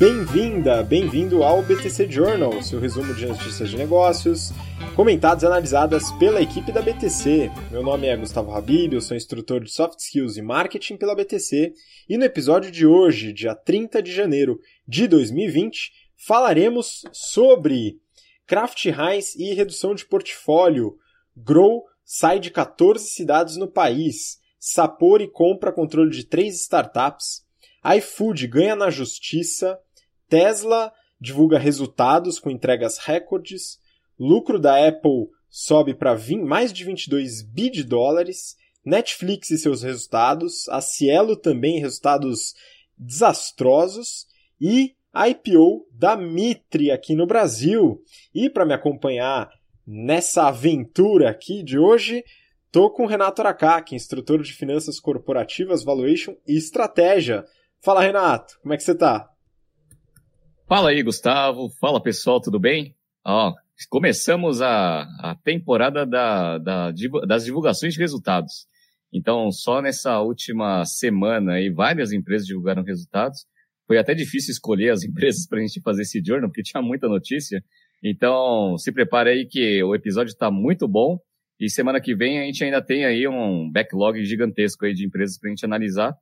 Bem-vinda, bem-vindo ao BTC Journal, seu resumo de notícias de negócios, comentadas e analisadas pela equipe da BTC. Meu nome é Gustavo Habib, eu sou instrutor de Soft Skills e Marketing pela BTC, e no episódio de hoje, dia 30 de janeiro de 2020, falaremos sobre Kraft Heinz e redução de portfólio, Grow sai de 14 cidades no país, Sapori compra controle de três startups, iFood ganha na justiça, Tesla divulga resultados com entregas recordes, lucro da Apple sobe para mais de 22 bi de dólares, Netflix e seus resultados, a Cielo também resultados desastrosos e IPO da Mitre aqui no Brasil. E para me acompanhar nessa aventura aqui de hoje, tô com o Renato Aracaki, instrutor de finanças corporativas, valuation e estratégia. Fala Renato, como é que você tá? Fala aí, Gustavo. Fala, pessoal, tudo bem? Ó, começamos a, a temporada da, da, das divulgações de resultados. Então, só nessa última semana aí, várias empresas divulgaram resultados. Foi até difícil escolher as empresas para a gente fazer esse journal, porque tinha muita notícia. Então, se prepare aí que o episódio está muito bom. E semana que vem a gente ainda tem aí um backlog gigantesco aí de empresas para a gente analisar.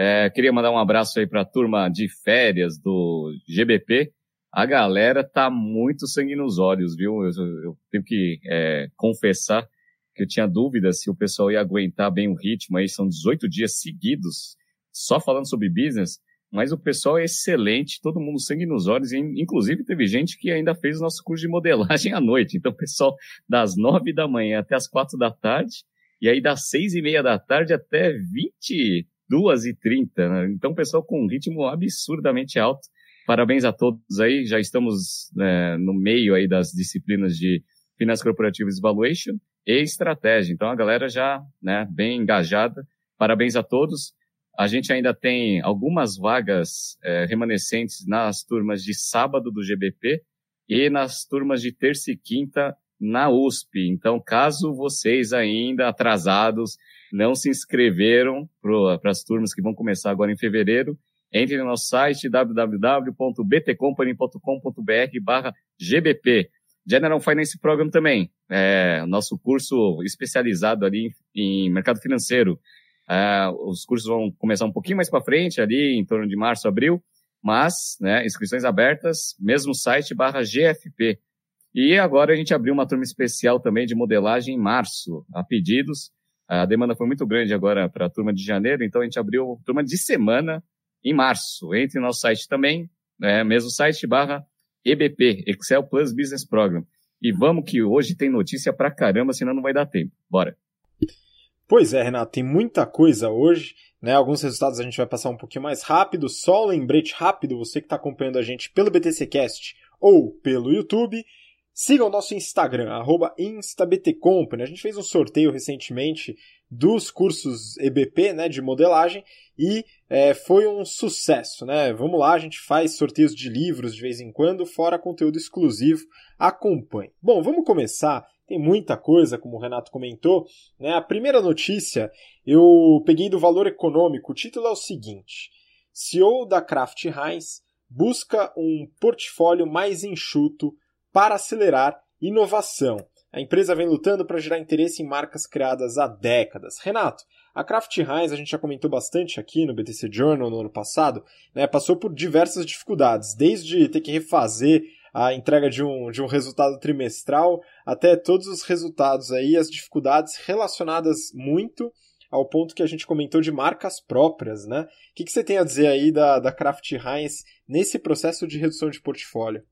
É, queria mandar um abraço aí para a turma de férias do GBP. A galera tá muito sangue nos olhos, viu? Eu, eu tenho que é, confessar que eu tinha dúvidas se o pessoal ia aguentar bem o ritmo aí. São 18 dias seguidos só falando sobre business, mas o pessoal é excelente, todo mundo sangue nos olhos. E, inclusive, teve gente que ainda fez o nosso curso de modelagem à noite. Então, pessoal, das nove da manhã até as quatro da tarde, e aí das seis e meia da tarde até vinte 2h30, né? Então, pessoal com um ritmo absurdamente alto. Parabéns a todos aí, já estamos né, no meio aí das disciplinas de Finanças Corporativas Valuation e Estratégia. Então, a galera já, né, bem engajada. Parabéns a todos. A gente ainda tem algumas vagas é, remanescentes nas turmas de sábado do GBP e nas turmas de terça e quinta na USP. Então, caso vocês ainda atrasados não se inscreveram para as turmas que vão começar agora em fevereiro, entre no nosso site www.btcompany.com.br barra GBP. General Finance Program também, é, nosso curso especializado ali em, mercado financeiro. É, os cursos vão começar um pouquinho mais para frente, ali em torno de março, abril, mas né, inscrições abertas, mesmo site barra GFP. E agora a gente abriu uma turma especial também de modelagem em março, a pedidos. A demanda foi muito grande agora para a turma de janeiro, então a gente abriu turma de semana em março. Entre no nosso site também, né, mesmo site barra EBP, Excel Plus Business Program. E vamos que hoje tem notícia pra caramba, senão não vai dar tempo. Bora. Pois é, Renato, tem muita coisa hoje. Né? Alguns resultados a gente vai passar um pouquinho mais rápido. Só um lembrete rápido, você que está acompanhando a gente pelo BTCcast ou pelo YouTube. Siga o nosso Instagram, instabtcompany. A gente fez um sorteio recentemente dos cursos EBP, né, de modelagem, e é, foi um sucesso, né? Vamos lá, a gente faz sorteios de livros de vez em quando, fora conteúdo exclusivo. Acompanhe. Bom, vamos começar. Tem muita coisa, como o Renato comentou. Né? A primeira notícia eu peguei do valor econômico. O título é o seguinte: CEO da Kraft Heinz busca um portfólio mais enxuto para acelerar inovação. A empresa vem lutando para gerar interesse em marcas criadas há décadas. Renato, a Kraft Heinz, a gente já comentou bastante aqui no BTC Journal no ano passado, né, passou por diversas dificuldades, desde ter que refazer a entrega de um, de um resultado trimestral até todos os resultados aí, as dificuldades relacionadas muito ao ponto que a gente comentou de marcas próprias, né? O que, que você tem a dizer aí da, da Kraft Heinz nesse processo de redução de portfólio?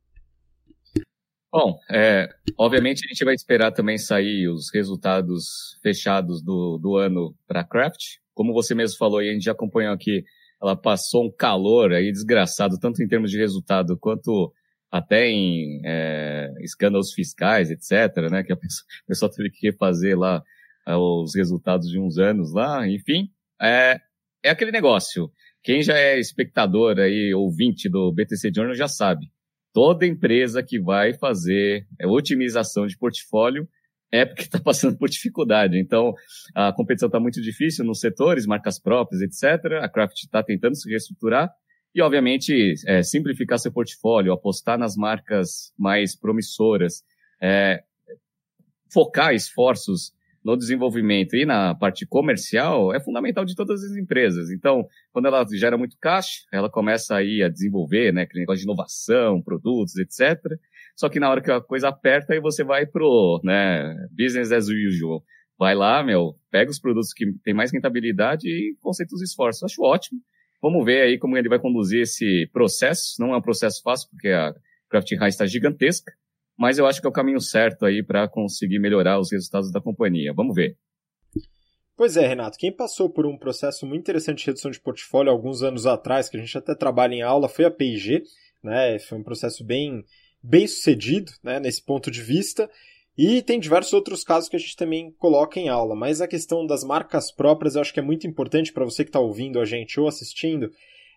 Bom, é, obviamente a gente vai esperar também sair os resultados fechados do, do ano para a Craft. Como você mesmo falou, e a gente já acompanhou aqui, ela passou um calor aí desgraçado, tanto em termos de resultado quanto até em é, escândalos fiscais, etc., né, que a pessoa, a pessoa teve que refazer lá é, os resultados de uns anos lá, enfim, é, é aquele negócio. Quem já é espectador aí, ouvinte do BTC Journal já sabe toda empresa que vai fazer é, otimização de portfólio é porque está passando por dificuldade. Então, a competição está muito difícil nos setores, marcas próprias, etc. A Craft está tentando se reestruturar E, obviamente, é, simplificar seu portfólio, apostar nas marcas mais promissoras, é, focar esforços no desenvolvimento e na parte comercial é fundamental de todas as empresas. Então, quando ela gera muito caixa, ela começa aí a desenvolver, né, aquele negócio de inovação, produtos, etc. Só que na hora que a coisa aperta, aí você vai pro, né, business as usual. Vai lá, meu, pega os produtos que têm mais rentabilidade e concentra os esforços. Acho ótimo. Vamos ver aí como ele vai conduzir esse processo. Não é um processo fácil, porque a Craft High está gigantesca, mas eu acho que é o caminho certo aí para conseguir melhorar os resultados da companhia. Vamos ver. Pois é, Renato, quem passou por um processo muito interessante de redução de portfólio alguns anos atrás, que a gente até trabalha em aula, foi a P&G, né? Foi um processo bem, bem sucedido, né, nesse ponto de vista. E tem diversos outros casos que a gente também coloca em aula, mas a questão das marcas próprias eu acho que é muito importante para você que está ouvindo a gente ou assistindo,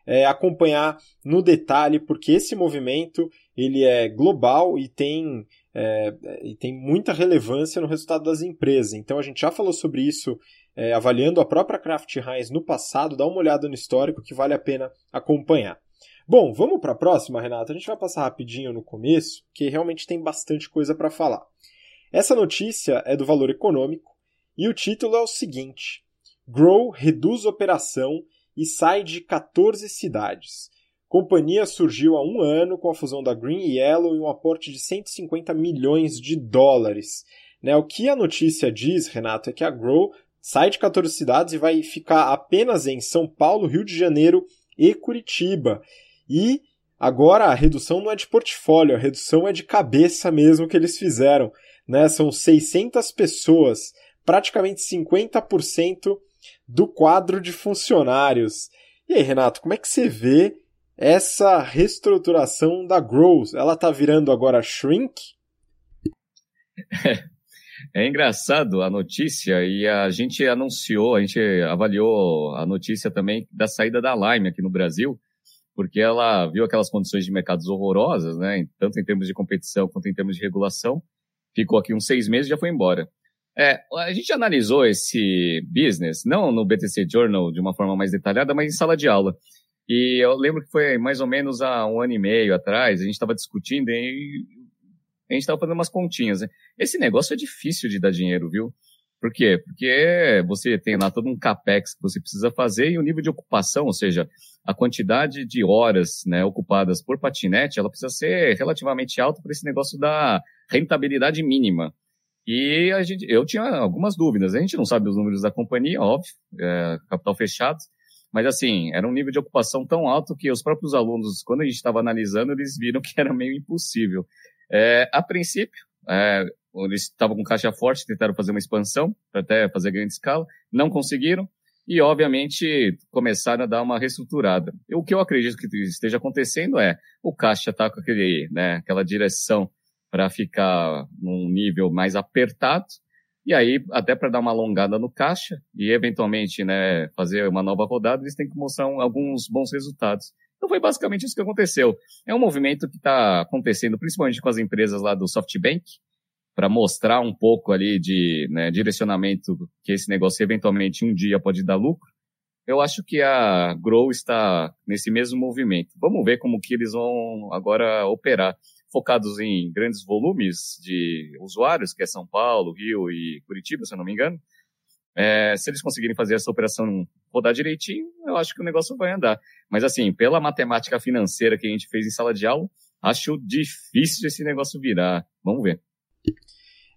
é, acompanhar no detalhe, porque esse movimento ele é global e tem, é, e tem muita relevância no resultado das empresas. Então a gente já falou sobre isso é, avaliando a própria Kraft Heinz no passado, dá uma olhada no histórico que vale a pena acompanhar. Bom, vamos para a próxima, Renata. A gente vai passar rapidinho no começo, que realmente tem bastante coisa para falar. Essa notícia é do Valor Econômico e o título é o seguinte: Grow reduz operação e sai de 14 cidades. Companhia surgiu há um ano com a fusão da Green e Yellow e um aporte de 150 milhões de dólares. Né, o que a notícia diz, Renato, é que a Grow sai de 14 cidades e vai ficar apenas em São Paulo, Rio de Janeiro e Curitiba. E agora a redução não é de portfólio, a redução é de cabeça mesmo que eles fizeram né? São 600 pessoas, praticamente 50% do quadro de funcionários. E aí, Renato, como é que você vê essa reestruturação da Growth? Ela tá virando agora shrink? É, é engraçado a notícia e a gente anunciou, a gente avaliou a notícia também da saída da Lime aqui no Brasil, porque ela viu aquelas condições de mercados horrorosas, né, tanto em termos de competição quanto em termos de regulação, ficou aqui uns seis meses e já foi embora. É, a gente analisou esse business, não no BTC Journal de uma forma mais detalhada, mas em sala de aula. E eu lembro que foi mais ou menos há um ano e meio atrás, a gente estava discutindo e a gente estava fazendo umas continhas. Né? Esse negócio é difícil de dar dinheiro, viu? Por quê? Porque você tem lá todo um capex que você precisa fazer e o nível de ocupação, ou seja, a quantidade de horas né, ocupadas por patinete, ela precisa ser relativamente alta para esse negócio dar rentabilidade mínima. E a gente, eu tinha algumas dúvidas. A gente não sabe os números da companhia, óbvio, é, capital fechado, mas assim, era um nível de ocupação tão alto que os próprios alunos, quando a gente estava analisando, eles viram que era meio impossível. É, a princípio, é, eles estavam com caixa forte, tentaram fazer uma expansão para até fazer grande escala, não conseguiram e, obviamente, começaram a dar uma reestruturada. O que eu acredito que esteja acontecendo é o caixa está com aquele, né, aquela direção para ficar num nível mais apertado e aí, até para dar uma alongada no caixa e eventualmente né, fazer uma nova rodada, eles têm que mostrar alguns bons resultados. Então foi basicamente isso que aconteceu. É um movimento que está acontecendo principalmente com as empresas lá do SoftBank, para mostrar um pouco ali de né, direcionamento que esse negócio eventualmente um dia pode dar lucro. Eu acho que a Grow está nesse mesmo movimento. Vamos ver como que eles vão agora operar. Focados em grandes volumes de usuários, que é São Paulo, Rio e Curitiba, se eu não me engano. É, se eles conseguirem fazer essa operação rodar direitinho, eu acho que o negócio vai andar. Mas assim, pela matemática financeira que a gente fez em sala de aula, acho difícil esse negócio virar. Vamos ver.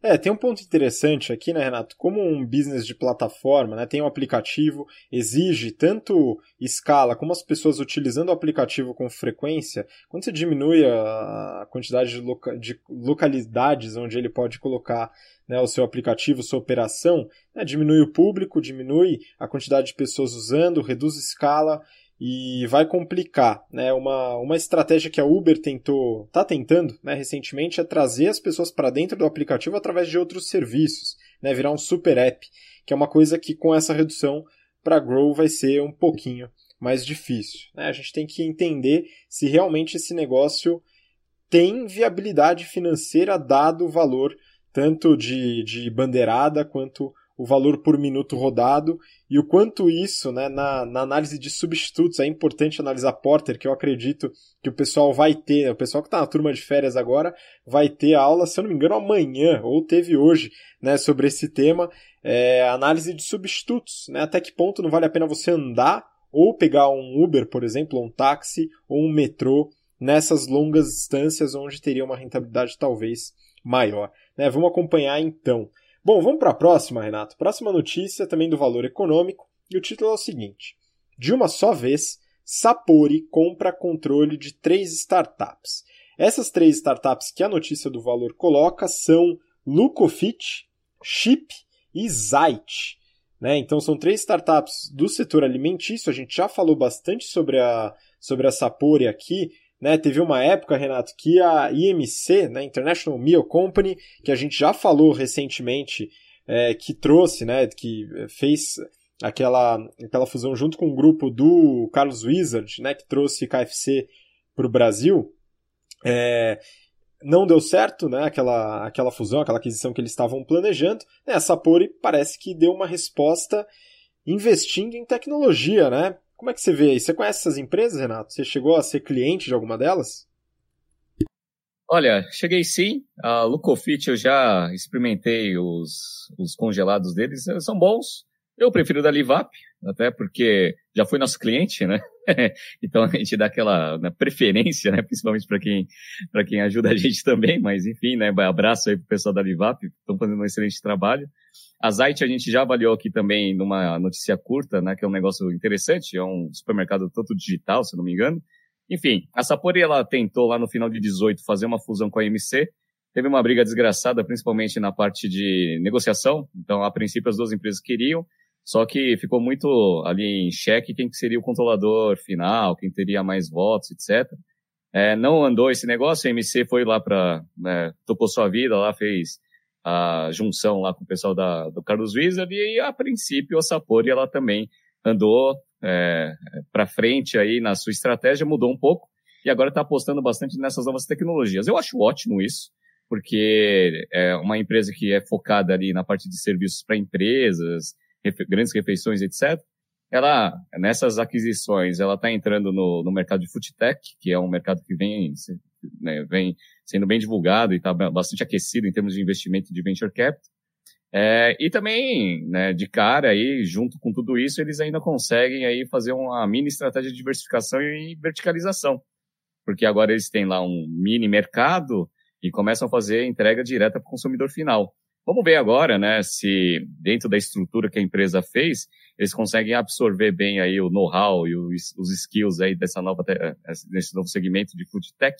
É, tem um ponto interessante aqui, né, Renato? Como um business de plataforma, né, tem um aplicativo, exige tanto escala como as pessoas utilizando o aplicativo com frequência, quando você diminui a quantidade de, loca de localidades onde ele pode colocar né, o seu aplicativo, sua operação, né, diminui o público, diminui a quantidade de pessoas usando, reduz escala e vai complicar, né? Uma, uma estratégia que a Uber tentou, tá tentando, né, recentemente é trazer as pessoas para dentro do aplicativo através de outros serviços, né, virar um super app, que é uma coisa que com essa redução para Grow vai ser um pouquinho mais difícil. Né? A gente tem que entender se realmente esse negócio tem viabilidade financeira dado o valor tanto de, de bandeirada quanto o valor por minuto rodado e o quanto isso, né, na, na, análise de substitutos, é importante analisar Porter, que eu acredito que o pessoal vai ter, o pessoal que está na turma de férias agora, vai ter aula, se eu não me engano, amanhã, ou teve hoje, né, sobre esse tema, é, análise de substitutos, né, até que ponto não vale a pena você andar ou pegar um Uber, por exemplo, um táxi, ou um metrô, nessas longas distâncias onde teria uma rentabilidade talvez maior. Né? Vamos acompanhar então. Bom, vamos para a próxima, Renato. Próxima notícia também do valor econômico, e o título é o seguinte: De uma só vez, Sapori compra controle de três startups. Essas três startups que a notícia do valor coloca são Lucofit, Chip e Zite. Né? Então são três startups do setor alimentício. A gente já falou bastante sobre a, sobre a Sapori aqui. Né? Teve uma época, Renato, que a IMC, né? International Meal Company, que a gente já falou recentemente, é, que trouxe, né? que fez aquela, aquela fusão junto com o grupo do Carlos Wizard, né? que trouxe KFC para o Brasil. É, não deu certo, né? Aquela, aquela fusão, aquela aquisição que eles estavam planejando. Né, a Sapori parece que deu uma resposta investindo em tecnologia, né? Como é que você vê isso? Você conhece essas empresas, Renato? Você chegou a ser cliente de alguma delas? Olha, cheguei sim. A Lucofit eu já experimentei os, os congelados deles, são bons. Eu prefiro da Livap, até porque já foi nosso cliente, né? então a gente dá aquela né, preferência, né? Principalmente para quem, para quem ajuda a gente também, mas enfim, né? Abraço aí pro pessoal da Livap, estão fazendo um excelente trabalho. A Zite a gente já avaliou aqui também numa notícia curta, né? Que é um negócio interessante, é um supermercado todo digital, se não me engano. Enfim, a Sapori ela tentou lá no final de 18 fazer uma fusão com a MC, teve uma briga desgraçada, principalmente na parte de negociação. Então, a princípio, as duas empresas queriam, só que ficou muito ali em xeque quem seria o controlador final, quem teria mais votos, etc. É, não andou esse negócio, a MC foi lá para, né, tocou sua vida lá, fez a junção lá com o pessoal da, do Carlos Wizard e a princípio a Sapori ela também andou é, para frente aí na sua estratégia, mudou um pouco e agora está apostando bastante nessas novas tecnologias. Eu acho ótimo isso, porque é uma empresa que é focada ali na parte de serviços para empresas, refe grandes refeições, etc. Ela, nessas aquisições, ela está entrando no, no mercado de food tech, que é um mercado que vem, né, vem sendo bem divulgado e está bastante aquecido em termos de investimento de venture capital. É, e também, né, de cara aí, junto com tudo isso, eles ainda conseguem aí fazer uma mini estratégia de diversificação e verticalização. Porque agora eles têm lá um mini mercado e começam a fazer entrega direta para o consumidor final. Vamos ver agora, né, se dentro da estrutura que a empresa fez, eles conseguem absorver bem aí o know-how e os, skills aí dessa nova, desse novo segmento de food tech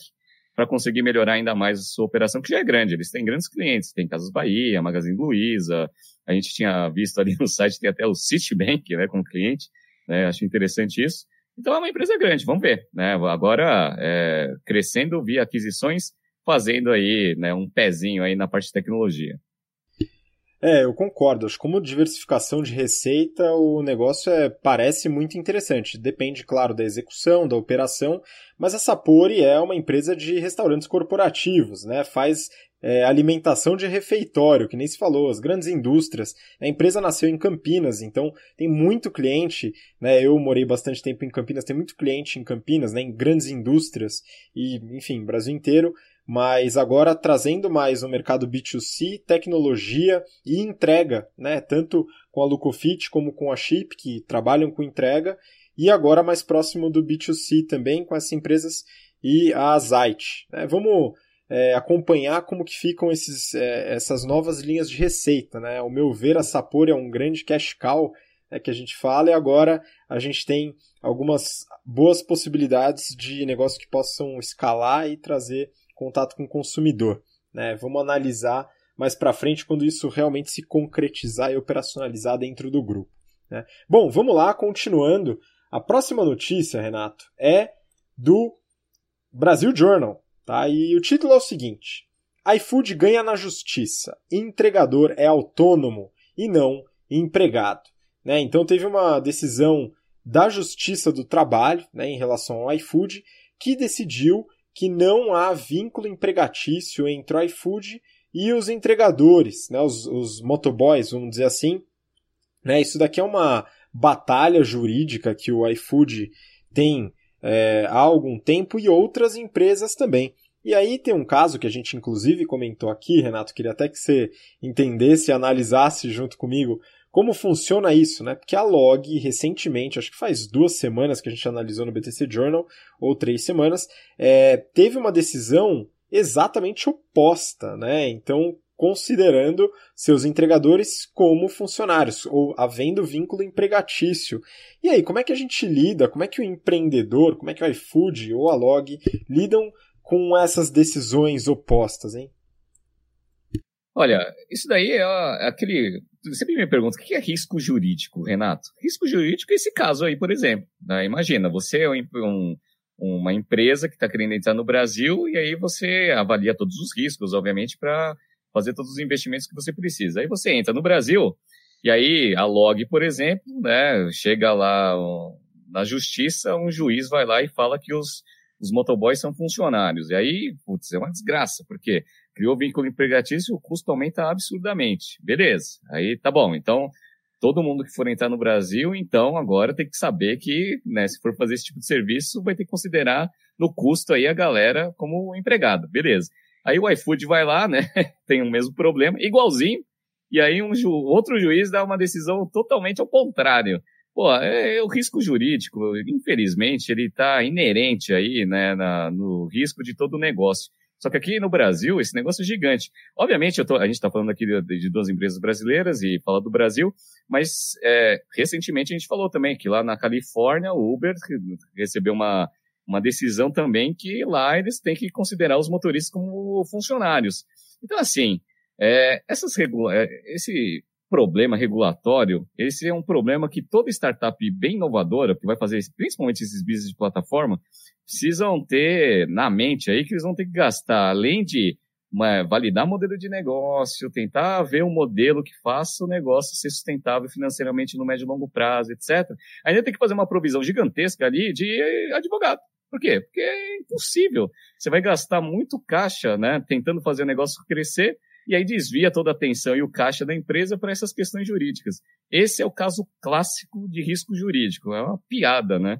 para conseguir melhorar ainda mais a sua operação, que já é grande. Eles têm grandes clientes, tem Casas Bahia, Magazine Luiza, a gente tinha visto ali no site, tem até o Citibank, né, como cliente, né, acho interessante isso. Então é uma empresa grande, vamos ver, né, agora é, crescendo via aquisições, fazendo aí, né, um pezinho aí na parte de tecnologia. É, eu concordo. Acho que como diversificação de receita, o negócio é, parece muito interessante. Depende, claro, da execução, da operação, mas a Sapori é uma empresa de restaurantes corporativos, né? Faz é, alimentação de refeitório, que nem se falou, as grandes indústrias. A empresa nasceu em Campinas, então tem muito cliente, né? Eu morei bastante tempo em Campinas, tem muito cliente em Campinas, né? Em grandes indústrias e, enfim, Brasil inteiro mas agora trazendo mais o mercado B2C, tecnologia e entrega, né? tanto com a Lucofit como com a Chip, que trabalham com entrega, e agora mais próximo do B2C também, com essas empresas e a Zite. Né? Vamos é, acompanhar como que ficam esses, é, essas novas linhas de receita. Né? Ao meu ver, a Sapori é um grande cash cow é, que a gente fala, e agora a gente tem algumas boas possibilidades de negócios que possam escalar e trazer contato com o consumidor. Né? Vamos analisar mais para frente quando isso realmente se concretizar e operacionalizar dentro do grupo. Né? Bom, vamos lá, continuando. A próxima notícia, Renato, é do Brasil Journal. Tá? E o título é o seguinte: iFood ganha na justiça. Entregador é autônomo e não empregado. Né? Então teve uma decisão da Justiça do Trabalho né, em relação ao iFood que decidiu que não há vínculo empregatício entre o iFood e os entregadores, né, os, os motoboys, vamos dizer assim. Né, isso daqui é uma batalha jurídica que o iFood tem é, há algum tempo e outras empresas também. E aí tem um caso que a gente inclusive comentou aqui, Renato, queria até que você entendesse e analisasse junto comigo como funciona isso, né? Porque a Log, recentemente, acho que faz duas semanas que a gente analisou no BTC Journal, ou três semanas, é, teve uma decisão exatamente oposta, né? Então, considerando seus entregadores como funcionários, ou havendo vínculo empregatício. E aí, como é que a gente lida, como é que o empreendedor, como é que o iFood ou a Log lidam com essas decisões opostas, hein? Olha, isso daí é aquele. Sempre me pergunta o que é risco jurídico, Renato? Risco jurídico é esse caso aí, por exemplo. Né? Imagina, você é um, uma empresa que está querendo entrar no Brasil e aí você avalia todos os riscos, obviamente, para fazer todos os investimentos que você precisa. Aí você entra no Brasil e aí a log, por exemplo, né, chega lá na justiça, um juiz vai lá e fala que os os motoboys são funcionários. E aí, putz, é uma desgraça, porque criou vínculo empregatício, o custo aumenta absurdamente. Beleza, aí tá bom. Então, todo mundo que for entrar no Brasil, então agora tem que saber que, né, se for fazer esse tipo de serviço, vai ter que considerar no custo aí a galera como empregado. Beleza. Aí o iFood vai lá, né, tem o mesmo problema, igualzinho, e aí um ju outro juiz dá uma decisão totalmente ao contrário. Pô, é, é, o risco jurídico, infelizmente, ele está inerente aí, né, na, no risco de todo o negócio. Só que aqui no Brasil, esse negócio é gigante. Obviamente, tô, a gente está falando aqui de, de, duas empresas brasileiras e fala do Brasil, mas é, recentemente a gente falou também que lá na Califórnia, o Uber recebeu uma, uma decisão também que lá eles têm que considerar os motoristas como funcionários. Então, assim, é, essas regula é, esse problema regulatório, esse é um problema que toda startup bem inovadora, que vai fazer principalmente esses business de plataforma, precisam ter na mente aí que eles vão ter que gastar, além de uma, validar modelo de negócio, tentar ver um modelo que faça o negócio ser sustentável financeiramente no médio e longo prazo, etc. Ainda tem que fazer uma provisão gigantesca ali de advogado. Por quê? Porque é impossível. Você vai gastar muito caixa, né, tentando fazer o negócio crescer, e aí desvia toda a atenção e o caixa da empresa para essas questões jurídicas. Esse é o caso clássico de risco jurídico, é uma piada, né?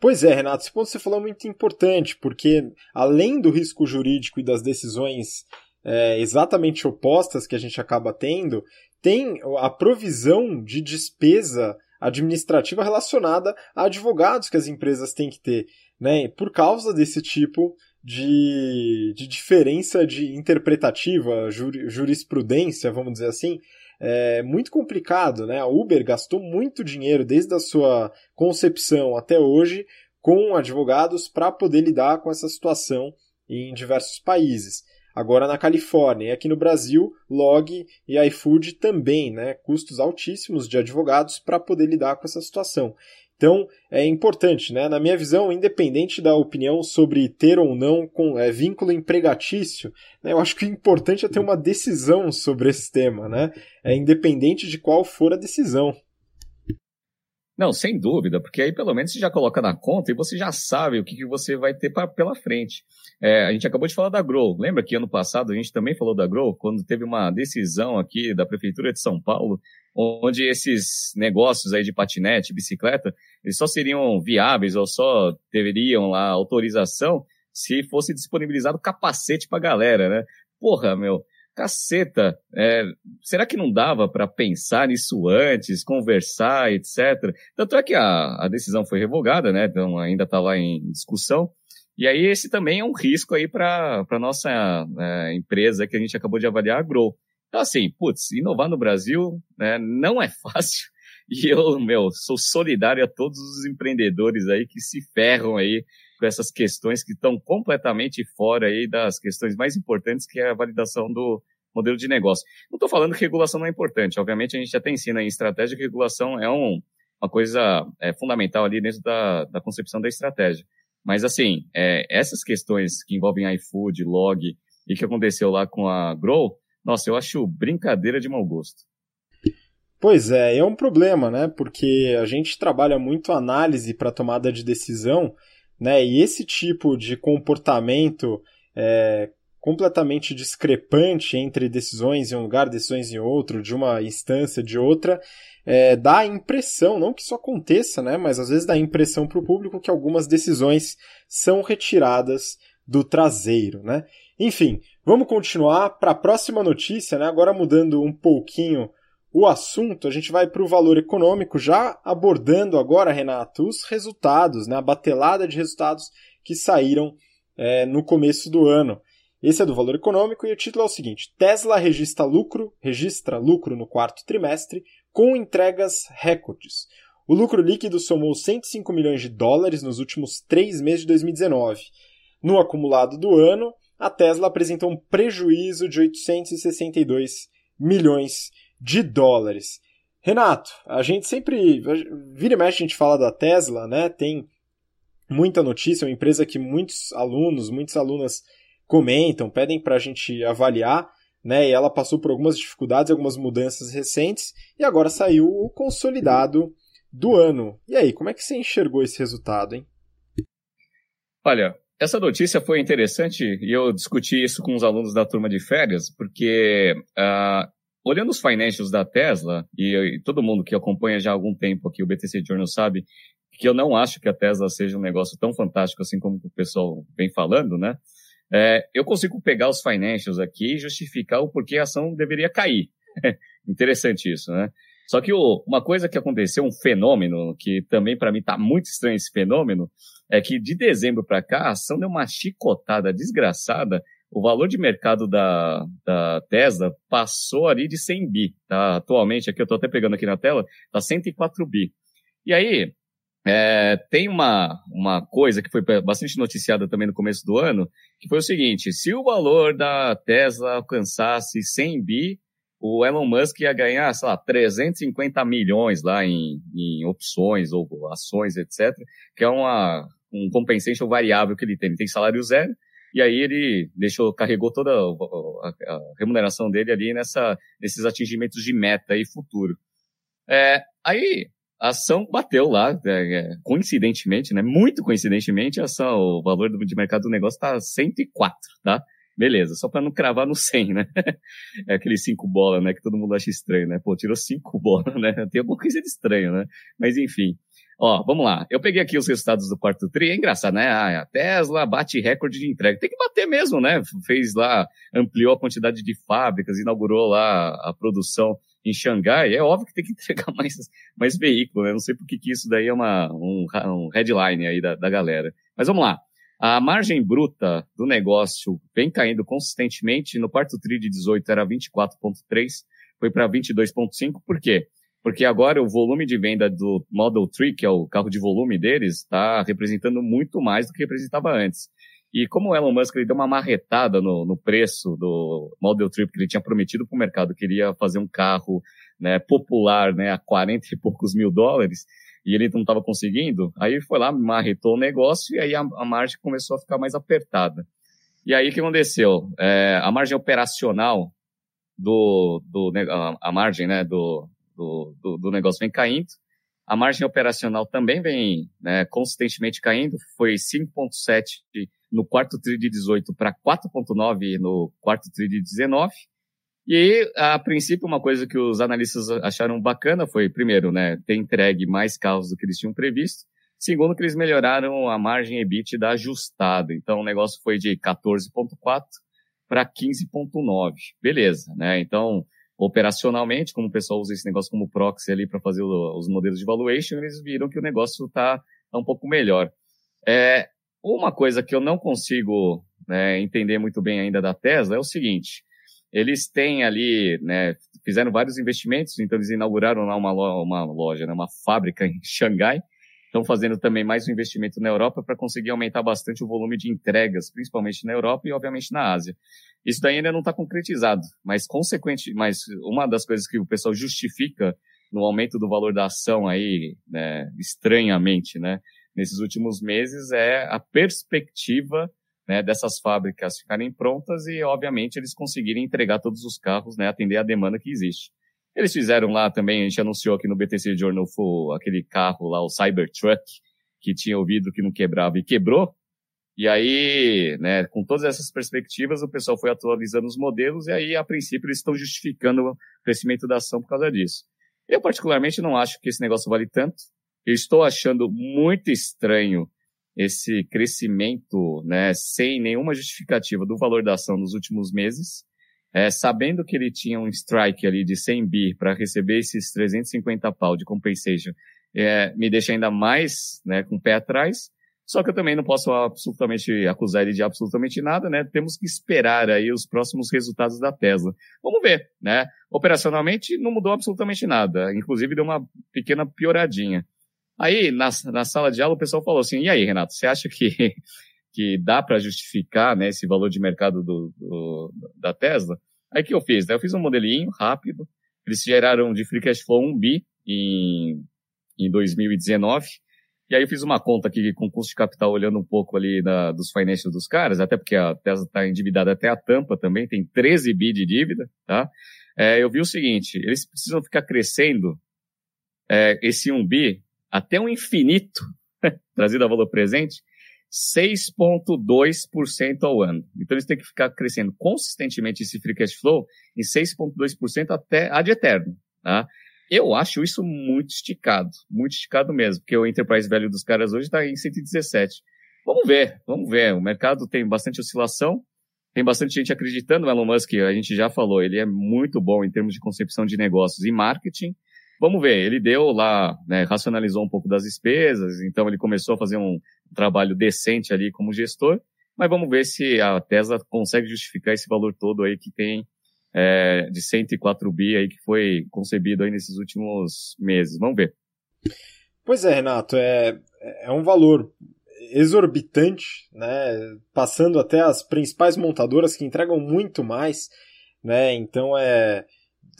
Pois é, Renato, esse ponto que você falou é muito importante, porque além do risco jurídico e das decisões é, exatamente opostas que a gente acaba tendo, tem a provisão de despesa administrativa relacionada a advogados que as empresas têm que ter, né? Por causa desse tipo de, de diferença de interpretativa, jur, jurisprudência, vamos dizer assim, é muito complicado, né? A Uber gastou muito dinheiro desde a sua concepção até hoje com advogados para poder lidar com essa situação em diversos países. Agora na Califórnia e aqui no Brasil, Log e iFood também, né? Custos altíssimos de advogados para poder lidar com essa situação. Então, é importante, né? Na minha visão, independente da opinião sobre ter ou não com, é, vínculo empregatício, né, eu acho que o importante é ter uma decisão sobre esse tema, né? É independente de qual for a decisão. Não, sem dúvida, porque aí pelo menos você já coloca na conta e você já sabe o que, que você vai ter pra, pela frente. É, a gente acabou de falar da Grow. Lembra que ano passado a gente também falou da Grow, quando teve uma decisão aqui da Prefeitura de São Paulo, onde esses negócios aí de patinete, bicicleta, eles só seriam viáveis ou só teriam lá autorização se fosse disponibilizado capacete pra galera, né? Porra, meu, caceta, é, será que não dava para pensar nisso antes, conversar, etc. Tanto é que a, a decisão foi revogada, né? Então ainda está lá em discussão. E aí esse também é um risco aí para a nossa é, empresa que a gente acabou de avaliar, a Grow. Então assim, putz, inovar no Brasil né, não é fácil. E eu, meu, sou solidário a todos os empreendedores aí que se ferram aí com essas questões que estão completamente fora aí das questões mais importantes, que é a validação do modelo de negócio. Não estou falando que regulação não é importante. Obviamente, a gente até ensina em estratégia que regulação é um, uma coisa é, fundamental ali dentro da, da concepção da estratégia. Mas, assim, é, essas questões que envolvem iFood, log e que aconteceu lá com a Grow, nossa, eu acho brincadeira de mau gosto. Pois é, é um problema, né? Porque a gente trabalha muito análise para tomada de decisão né? E esse tipo de comportamento é, completamente discrepante entre decisões em um lugar, decisões em outro, de uma instância, de outra, é, dá a impressão, não que isso aconteça, né, mas às vezes dá a impressão para o público que algumas decisões são retiradas do traseiro, né? Enfim, vamos continuar para a próxima notícia, né? Agora mudando um pouquinho o assunto, a gente vai para o valor econômico, já abordando agora, Renato, os resultados, né? A batelada de resultados que saíram é, no começo do ano. Esse é do valor econômico e o título é o seguinte: Tesla registra lucro, registra lucro no quarto trimestre com entregas recordes. O lucro líquido somou 105 milhões de dólares nos últimos três meses de 2019. No acumulado do ano, a Tesla apresentou um prejuízo de 862 milhões de dólares. Renato, a gente sempre. Vira e mexe, a gente fala da Tesla, né? Tem muita notícia, é uma empresa que muitos alunos, muitas alunas comentam, pedem para a gente avaliar, né? E ela passou por algumas dificuldades, algumas mudanças recentes, e agora saiu o consolidado do ano. E aí, como é que você enxergou esse resultado, hein? Olha, essa notícia foi interessante e eu discuti isso com os alunos da turma de férias, porque uh, olhando os financials da Tesla, e, e, todo mundo que acompanha já há algum tempo aqui o BTC Journal sabe que eu não acho que a Tesla seja um negócio tão fantástico assim como o pessoal vem falando, né? É, eu consigo pegar os financials aqui e justificar o porquê a ação deveria cair. Interessante isso, né? Só que o, uma coisa que aconteceu, um fenômeno, que também para mim está muito estranho esse fenômeno, é que de dezembro para cá a ação deu uma chicotada desgraçada. O valor de mercado da, da Tesla passou ali de 100 bi. Tá? Atualmente, aqui eu estou até pegando aqui na tela, está 104 bi. E aí, é, tem uma, uma coisa que foi bastante noticiada também no começo do ano, que foi o seguinte: se o valor da Tesla alcançasse 100 bi, o Elon Musk ia ganhar, sei lá, 350 milhões lá em, em opções ou ações, etc., que é uma, um compensation variável que ele tem. Ele tem salário zero, e aí ele deixou, carregou toda a, remuneração dele ali nessa, nesses atingimentos de meta e futuro. É, aí a ação bateu lá, é, é, coincidentemente, né? Muito coincidentemente, a ação, o valor de mercado do negócio está 104, tá? Beleza, só para não cravar no 100, né? É aquele 5 bola, né? Que todo mundo acha estranho, né? Pô, tirou 5 bolas, né? Tem alguma coisa de estranho, né? Mas enfim. Ó, vamos lá. Eu peguei aqui os resultados do quarto tri. É engraçado, né? Ah, a Tesla bate recorde de entrega. Tem que bater mesmo, né? Fez lá, ampliou a quantidade de fábricas, inaugurou lá a produção em Xangai, é óbvio que tem que entregar mais, mais veículo, né? Não sei por que isso daí é uma, um, um headline aí da, da galera. Mas vamos lá. A margem bruta do negócio vem caindo consistentemente. No quarto TRI de 18 era 24,3, foi para 22,5. Por quê? Porque agora o volume de venda do Model 3, que é o carro de volume deles, está representando muito mais do que representava antes. E como o Elon Musk ele deu uma marretada no, no preço do Model 3 que ele tinha prometido para o mercado, queria fazer um carro né, popular né, a 40 e poucos mil dólares, e ele não estava conseguindo, aí foi lá, marretou o negócio e aí a, a, margem começou a ficar mais apertada. E aí o que aconteceu? É, a margem operacional do, do a, a margem né, do, do, do, do negócio vem caindo, a margem operacional também vem né, consistentemente caindo, foi 5,7 no quarto TRI de 18 para 4,9 no quarto TRI de 19. E a princípio, uma coisa que os analistas acharam bacana foi, primeiro, né, ter entregue mais carros do que eles tinham previsto. Segundo, que eles melhoraram a margem EBIT da ajustada. Então, o negócio foi de 14,4 para 15,9. Beleza, né? Então, operacionalmente, como o pessoal usa esse negócio como proxy ali para fazer os modelos de valuation, eles viram que o negócio está tá um pouco melhor. É, uma coisa que eu não consigo né, entender muito bem ainda da Tesla é o seguinte: eles têm ali, né, fizeram vários investimentos, então eles inauguraram lá uma, loja, uma loja, né, uma fábrica em Xangai, estão fazendo também mais um investimento na Europa para conseguir aumentar bastante o volume de entregas, principalmente na Europa e obviamente na Ásia. Isso daí ainda não está concretizado, mas consequente, mas uma das coisas que o pessoal justifica no aumento do valor da ação aí, né, estranhamente, né, nesses últimos meses é a perspectiva né, dessas fábricas ficarem prontas e, obviamente, eles conseguirem entregar todos os carros, né, atender a demanda que existe. Eles fizeram lá também, a gente anunciou aqui no BTC Journal aquele carro lá, o Cybertruck, que tinha ouvido que não quebrava e quebrou, E aí, né, com todas essas perspectivas, o pessoal foi atualizando os modelos e aí, a princípio, eles estão justificando o crescimento da ação por causa disso. Eu, particularmente, não acho que esse negócio vale tanto. Eu estou achando muito estranho esse crescimento, né, sem nenhuma justificativa do valor da ação nos últimos meses, é, sabendo que ele tinha um strike ali de 100 bi para receber esses 350 pau de compensation, é, me deixa ainda mais, né, com o pé atrás. Só que eu também não posso absolutamente acusar ele de absolutamente nada, né? Temos que esperar aí os próximos resultados da Tesla. Vamos ver, né? Operacionalmente não mudou absolutamente nada, inclusive deu uma pequena pioradinha. Aí, na, na sala de aula, o pessoal falou assim, e aí, Renato, você acha que, que dá para justificar né, esse valor de mercado do, do, da Tesla? Aí que eu fiz? Né? Eu fiz um modelinho rápido, eles geraram de free cash flow 1 bi em, em 2019, e aí eu fiz uma conta aqui com custo de capital olhando um pouco ali da, dos financials dos caras, até porque a Tesla está endividada até a tampa também, tem 13 bi de dívida, tá? É, eu vi o seguinte, eles precisam ficar crescendo é, esse 1 bi até o infinito, trazido a valor presente, 6,2% ao ano. Então eles têm que ficar crescendo consistentemente esse free cash flow em 6,2% até ad eterno. Tá? Eu acho isso muito esticado, muito esticado mesmo, porque o enterprise value dos caras hoje está em 117. Vamos ver, vamos ver. O mercado tem bastante oscilação, tem bastante gente acreditando no Elon Musk, a gente já falou, ele é muito bom em termos de concepção de negócios e marketing. Vamos ver, ele deu lá, né, racionalizou um pouco das despesas, então ele começou a fazer um trabalho decente ali como gestor, mas vamos ver se a Tesla consegue justificar esse valor todo aí que tem é, de 104 bi aí que foi concebido aí nesses últimos meses. Vamos ver. Pois é, Renato, é, é um valor exorbitante, né, passando até as principais montadoras que entregam muito mais, né, então é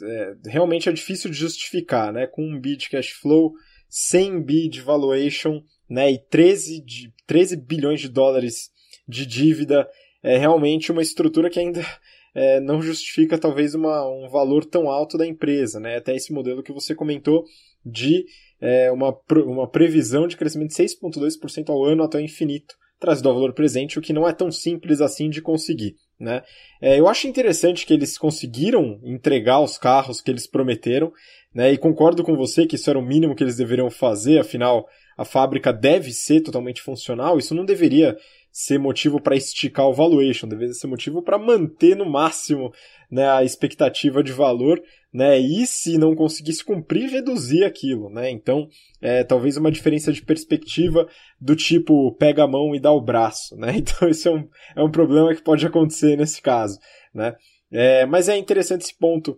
é, realmente é difícil de justificar, né? Com um bid cash flow, 100 bid valuation, né? E 13, de, 13 bilhões de dólares de dívida, é realmente uma estrutura que ainda é, não justifica talvez uma, um valor tão alto da empresa, né? Até esse modelo que você comentou de é, uma, uma previsão de crescimento de 6,2% ao ano até o infinito, trazido ao valor presente, o que não é tão simples assim de conseguir. Né? É, eu acho interessante que eles conseguiram entregar os carros que eles prometeram, né? E concordo com você que isso era o mínimo que eles deveriam fazer, afinal, a fábrica deve ser totalmente funcional, isso não deveria ser motivo para esticar o valuation, deveria ser motivo para manter no máximo né, a expectativa de valor, né, e se não conseguisse cumprir, reduzir aquilo, né, então é, talvez uma diferença de perspectiva do tipo pega a mão e dá o braço, né, então esse é um, é um problema que pode acontecer nesse caso, né, é, mas é interessante esse ponto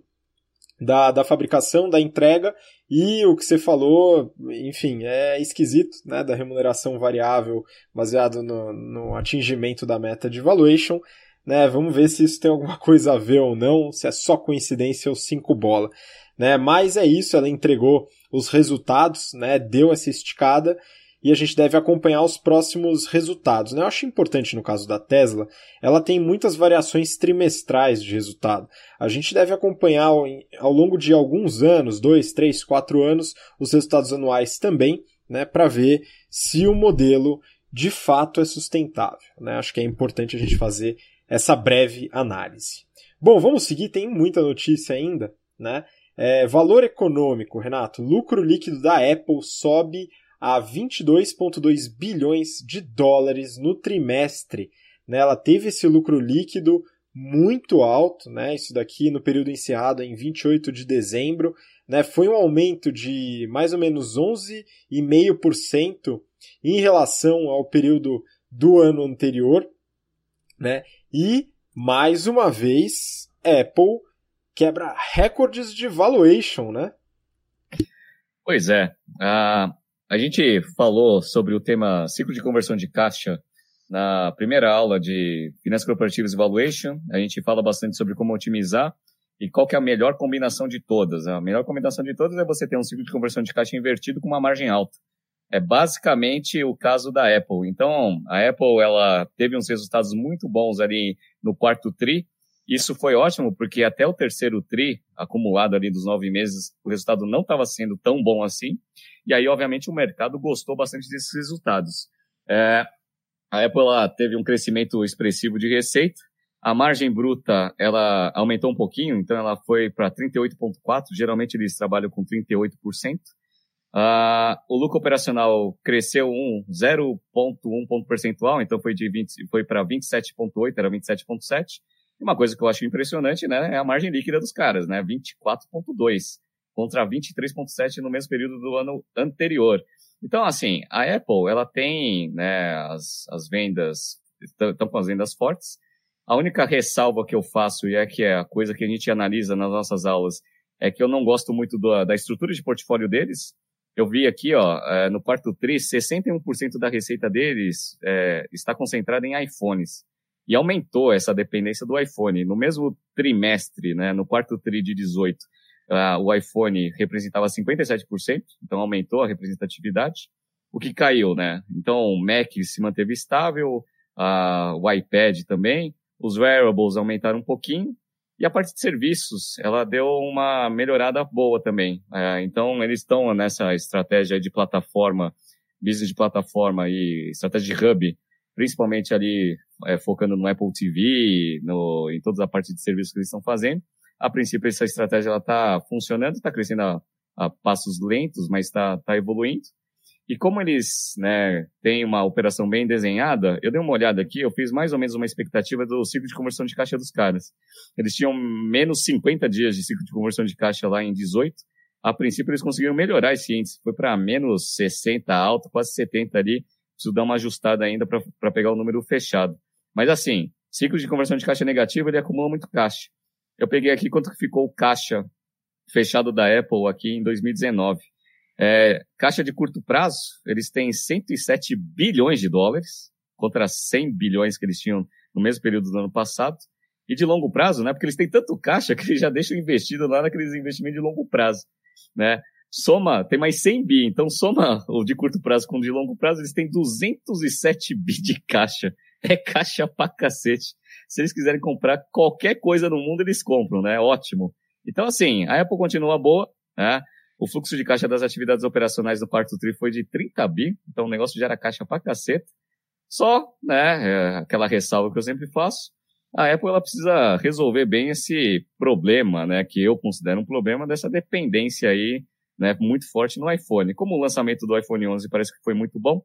da, da fabricação, da entrega e o que você falou, enfim, é esquisito, né, da remuneração variável baseado no, no atingimento da meta de valuation, né, vamos ver se isso tem alguma coisa a ver ou não, se é só coincidência ou cinco bola, né, mas é isso, ela entregou os resultados, né, deu essa esticada e a gente deve acompanhar os próximos resultados. Né? Eu acho importante no caso da Tesla, ela tem muitas variações trimestrais de resultado. A gente deve acompanhar ao longo de alguns anos, dois, três, quatro anos, os resultados anuais também, né, para ver se o modelo de fato é sustentável. Né? Acho que é importante a gente fazer essa breve análise. Bom, vamos seguir, tem muita notícia ainda, né? É, valor econômico, Renato. Lucro líquido da Apple sobe a 22,2 bilhões de dólares no trimestre. Né? Ela teve esse lucro líquido muito alto, né? isso daqui no período encerrado em 28 de dezembro. Né? Foi um aumento de mais ou menos 11,5% em relação ao período do ano anterior. Né? E, mais uma vez, Apple quebra recordes de valuation, né? Pois é. Uh, a gente falou sobre o tema ciclo de conversão de caixa na primeira aula de Finanças Corporativas Evaluation. A gente fala bastante sobre como otimizar e qual que é a melhor combinação de todas. A melhor combinação de todas é você ter um ciclo de conversão de caixa invertido com uma margem alta. É basicamente o caso da Apple. Então, a Apple ela teve uns resultados muito bons ali no quarto tri, isso foi ótimo, porque até o terceiro TRI, acumulado ali dos nove meses, o resultado não estava sendo tão bom assim. E aí, obviamente, o mercado gostou bastante desses resultados. É, a Apple teve um crescimento expressivo de receita, a margem bruta ela aumentou um pouquinho, então ela foi para 38,4%. Geralmente eles trabalham com 38%. Uh, o lucro operacional cresceu um 0,1 ponto percentual, então foi de 20, foi para 27,8, era 27,7. Uma coisa que eu acho impressionante, né, é a margem líquida dos caras, né, 24,2 contra 23,7 no mesmo período do ano anterior. Então, assim, a Apple, ela tem, né, as, as vendas, estão com as vendas fortes, a única ressalva que eu faço, e é que é a coisa que a gente analisa nas nossas aulas, é que eu não gosto muito do, da estrutura de portfólio deles. Eu vi aqui, ó, é, no quarto TRI, 61% da receita deles é, está concentrada em iPhones. E aumentou essa dependência do iPhone. No mesmo trimestre, né, no quarto TRI de 18, uh, o iPhone representava 57%, então aumentou a representatividade. O que caiu, né? Então, o Mac se manteve estável, uh, o iPad também, os wearables aumentaram um pouquinho e a parte de serviços, ela deu uma melhorada boa também. É, então, eles estão nessa estratégia de plataforma, business de plataforma e estratégia de hub, principalmente ali é, focando no Apple TV, no, em toda a parte de serviços que eles estão fazendo. A princípio, essa estratégia está funcionando, está crescendo a, a, passos lentos, mas está tá evoluindo. E como eles né, têm uma operação bem desenhada, eu dei uma olhada aqui, eu fiz mais ou menos uma expectativa do ciclo de conversão de caixa dos caras. Eles tinham menos 50 dias de ciclo de conversão de caixa lá em 18. A princípio, eles conseguiram melhorar esse índice. Foi para menos 60 alto, quase 70 ali. Preciso dar uma ajustada ainda para pegar o número fechado. Mas assim, ciclo de conversão de caixa negativo, ele acumula muito caixa. Eu peguei aqui quanto que ficou o caixa fechado da Apple aqui em 2019. É, caixa de curto prazo, eles têm 107 bilhões de dólares contra 100 bilhões que eles tinham no mesmo período do ano passado. E de longo prazo, né? Porque eles têm tanto caixa que eles já deixam investido lá naqueles investimentos de longo prazo, né? Soma, tem mais 100 bi, então soma o de curto prazo com o de longo prazo, eles têm 207 bi de caixa. É caixa pra cacete. Se eles quiserem comprar qualquer coisa no mundo, eles compram, né? Ótimo. Então, assim, a Apple continua boa, né? O fluxo de caixa das atividades operacionais do quarto TRI foi de 30 bi, então o negócio gera caixa pra caceta. Só, né, é aquela ressalva que eu sempre faço, a Apple ela precisa resolver bem esse problema, né, que eu considero um problema dessa dependência aí, né, muito forte no iPhone. Como o lançamento do iPhone 11 parece que foi muito bom,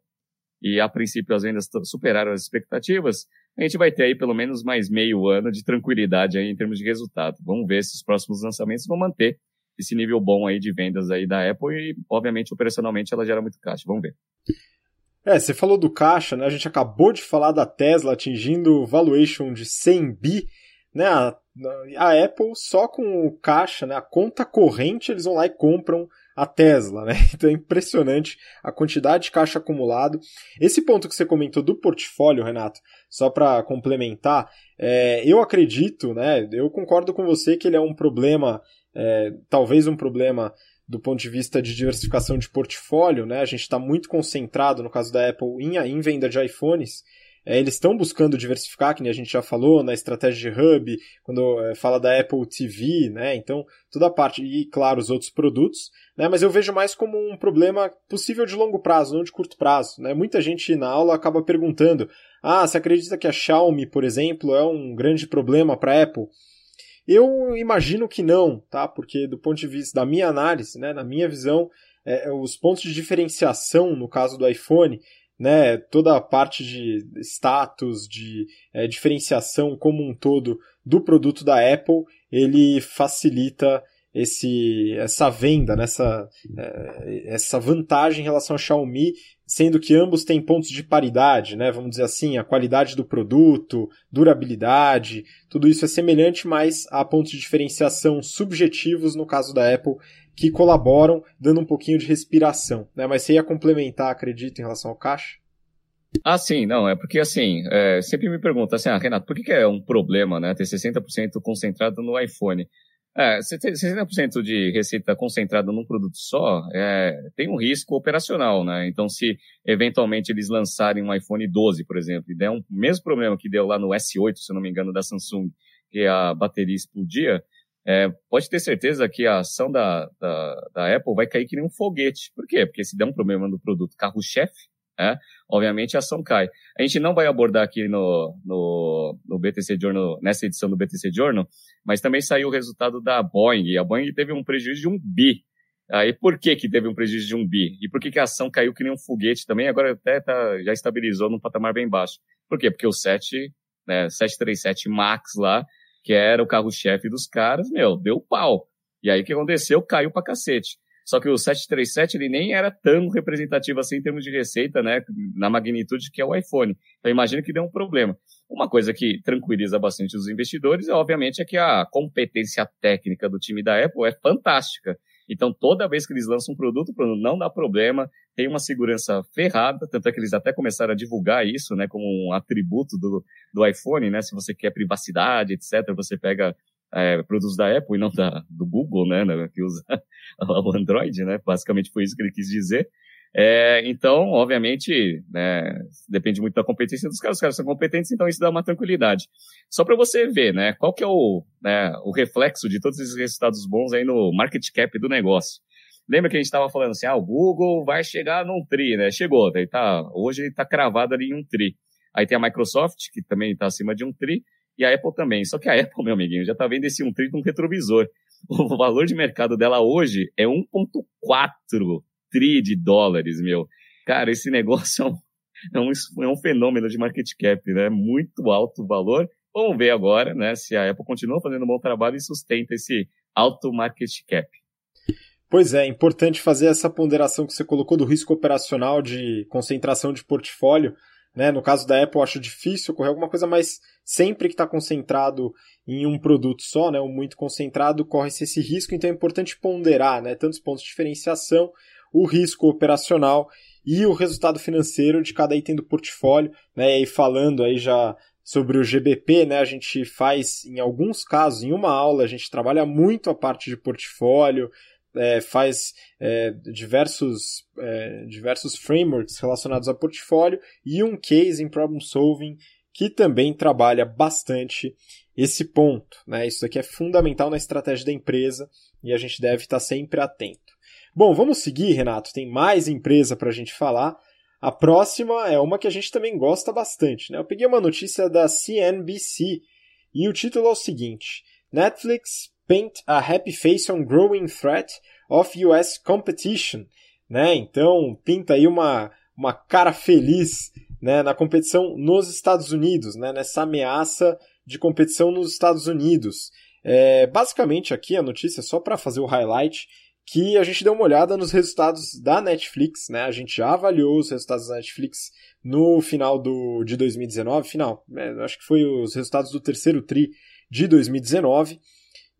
e a princípio as vendas superaram as expectativas, a gente vai ter aí pelo menos mais meio ano de tranquilidade aí em termos de resultado. Vamos ver se os próximos lançamentos vão manter esse nível bom aí de vendas aí da Apple e, obviamente, operacionalmente ela gera muito caixa. Vamos ver. É, você falou do caixa, né? A gente acabou de falar da Tesla atingindo valuation de 100 bi, né? A, a Apple só com o caixa, né? A conta corrente, eles vão lá e compram a Tesla, né? Então é impressionante a quantidade de caixa acumulado. Esse ponto que você comentou do portfólio, Renato, só para complementar, é, eu acredito, né? Eu concordo com você que ele é um problema é, talvez um problema do ponto de vista de diversificação de portfólio, né? A gente está muito concentrado, no caso da Apple, em, em venda de iPhones. É, eles estão buscando diversificar, que a gente já falou, na estratégia de hub, quando é, fala da Apple TV, né? Então, toda a parte, e claro, os outros produtos, né? Mas eu vejo mais como um problema possível de longo prazo, não de curto prazo, né? Muita gente na aula acaba perguntando, ah, você acredita que a Xiaomi, por exemplo, é um grande problema para a Apple? Eu imagino que não, tá? Porque do ponto de vista da minha análise, né, na minha visão, é, os pontos de diferenciação no caso do iPhone, né, toda a parte de status, de é, diferenciação como um todo do produto da Apple, ele facilita esse, essa venda, né, essa vantagem em relação ao Xiaomi, sendo que ambos têm pontos de paridade, né? Vamos dizer assim, a qualidade do produto, durabilidade, tudo isso é semelhante, mas há pontos de diferenciação subjetivos no caso da Apple que colaboram, dando um pouquinho de respiração, né? Mas você ia complementar, acredito, em relação ao caixa? Ah, sim, não, é porque assim, é, sempre me perguntam assim, ah, Renato, por que, que é um problema, né, ter 60% concentrado no iPhone? É, 60% de receita concentrada num produto só é, tem um risco operacional, né? Então, se eventualmente eles lançarem um iPhone 12, por exemplo, e der um mesmo problema que deu lá no S8, se não me engano, da Samsung, que a bateria explodia, é, pode ter certeza que a ação da, da, da, Apple vai cair que nem um foguete. Por quê? Porque se der um problema no produto carro-chefe, né? obviamente a ação cai. A gente não vai abordar aqui no, no, no BTC Journal, nessa edição do BTC Journal, mas também saiu o resultado da Boeing. A Boeing teve um prejuízo de um bi. Aí por que que teve um prejuízo de um bi? E por que que a ação caiu que nem um foguete também? Agora até tá, já estabilizou num patamar bem baixo. Por quê? Porque o 7, né, 737 MAX lá, que era o carro-chefe dos caras, meu, deu pau. E aí o que aconteceu? Caiu pra cacete. Só que o 737 ele nem era tão representativo assim em termos de receita, né, na magnitude que é o iPhone. Então imagino que deu um problema. Uma coisa que tranquiliza bastante os investidores, obviamente, é que a competência técnica do time da Apple é fantástica. Então, toda vez que eles lançam um produto não dá problema, tem uma segurança ferrada, tanto é que eles até começaram a divulgar isso, né, como um atributo do, do iPhone, né, se você quer privacidade, etc., você pega é, produtos da Apple e não da, do Google, né, né que usa o Android, né, basicamente foi isso que ele quis dizer. É, então, obviamente, né, depende muito da competência dos caras, os caras são competentes, então isso dá uma tranquilidade. Só para você ver, né, qual que é o, né, o reflexo de todos esses resultados bons aí no market cap do negócio. Lembra que a gente estava falando assim, ah, o Google vai chegar num tri, né? Chegou, daí tá, hoje ele está cravado ali em um tri. Aí tem a Microsoft, que também está acima de um tri, e a Apple também. Só que a Apple, meu amiguinho, já está vendo esse um tri num retrovisor. O valor de mercado dela hoje é 1,4 tri de dólares, meu. Cara, esse negócio é um, é um, é um fenômeno de market cap, né? Muito alto o valor. Vamos ver agora, né, se a Apple continua fazendo um bom trabalho e sustenta esse alto market cap. Pois é, é importante fazer essa ponderação que você colocou do risco operacional de concentração de portfólio. Né? No caso da Apple, acho difícil ocorrer alguma coisa, mas sempre que está concentrado em um produto só, né, ou muito concentrado, corre-se esse risco, então é importante ponderar né, tantos pontos de diferenciação o risco operacional e o resultado financeiro de cada item do portfólio, né? E falando aí já sobre o GBP, né? A gente faz em alguns casos, em uma aula, a gente trabalha muito a parte de portfólio, é, faz é, diversos, é, diversos frameworks relacionados a portfólio e um case em problem solving que também trabalha bastante esse ponto. Né? Isso aqui é fundamental na estratégia da empresa e a gente deve estar sempre atento. Bom, vamos seguir, Renato. Tem mais empresa para a gente falar. A próxima é uma que a gente também gosta bastante. Né? Eu peguei uma notícia da CNBC e o título é o seguinte: Netflix paint a happy face on growing threat of US competition. Né? Então, pinta aí uma, uma cara feliz né, na competição nos Estados Unidos, né, nessa ameaça de competição nos Estados Unidos. É, basicamente, aqui a notícia, só para fazer o highlight, que a gente deu uma olhada nos resultados da Netflix, né? A gente já avaliou os resultados da Netflix no final do, de 2019, final, né? acho que foi os resultados do terceiro TRI de 2019,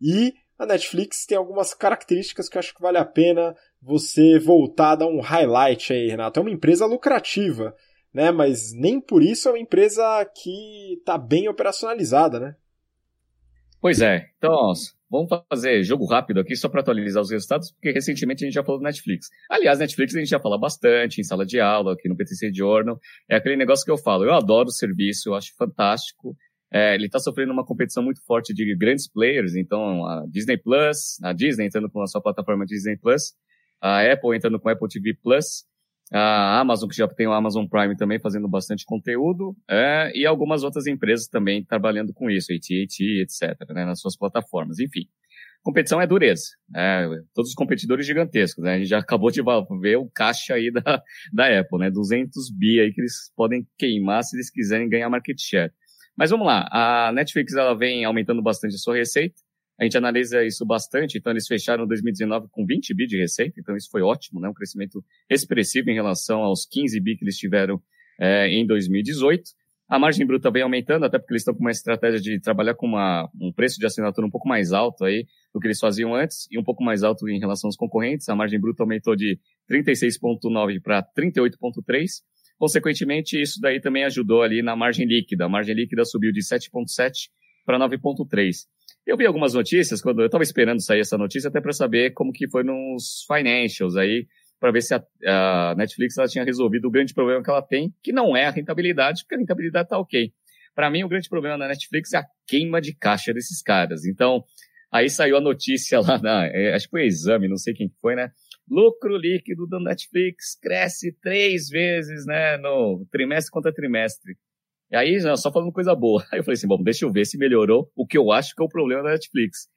e a Netflix tem algumas características que eu acho que vale a pena você voltar a dar um highlight aí, Renato. É uma empresa lucrativa, né? Mas nem por isso é uma empresa que está bem operacionalizada, né? Pois é. Então, Vamos fazer jogo rápido aqui só para atualizar os resultados, porque recentemente a gente já falou do Netflix. Aliás, Netflix a gente já fala bastante em sala de aula, aqui no PTC Journal. É aquele negócio que eu falo. Eu adoro o serviço, eu acho fantástico. É, ele está sofrendo uma competição muito forte de grandes players, então a Disney Plus, a Disney entrando com a sua plataforma Disney Plus, a Apple entrando com a Apple TV Plus, a Amazon, que já tem o Amazon Prime também fazendo bastante conteúdo, é, e algumas outras empresas também trabalhando com isso, AT&T, etc., né, nas suas plataformas. Enfim, competição é dureza. É, todos os competidores gigantescos, né? A gente já acabou de ver o caixa aí da, da Apple, né? 200 bi aí que eles podem queimar se eles quiserem ganhar market share. Mas vamos lá, a Netflix ela vem aumentando bastante a sua receita, a gente analisa isso bastante, então eles fecharam 2019 com 20 bi de receita, então isso foi ótimo, né? um crescimento expressivo em relação aos 15 bi que eles tiveram é, em 2018. A margem bruta vem aumentando, até porque eles estão com uma estratégia de trabalhar com uma, um preço de assinatura um pouco mais alto aí do que eles faziam antes e um pouco mais alto em relação aos concorrentes. A margem bruta aumentou de 36,9 para 38,3. Consequentemente, isso daí também ajudou ali na margem líquida. A margem líquida subiu de 7,7 para 9,3. Eu vi algumas notícias, quando eu estava esperando sair essa notícia, até para saber como que foi nos financials aí, para ver se a, a Netflix ela tinha resolvido o grande problema que ela tem, que não é a rentabilidade, porque a rentabilidade está ok. Para mim, o grande problema da Netflix é a queima de caixa desses caras. Então, aí saiu a notícia lá, na, é, acho que foi exame, não sei quem foi, né? Lucro líquido do Netflix cresce três vezes, né, no trimestre contra trimestre. E aí, só falando coisa boa. Aí eu falei assim, bom, deixa eu ver se melhorou o que eu acho que é o problema da Netflix.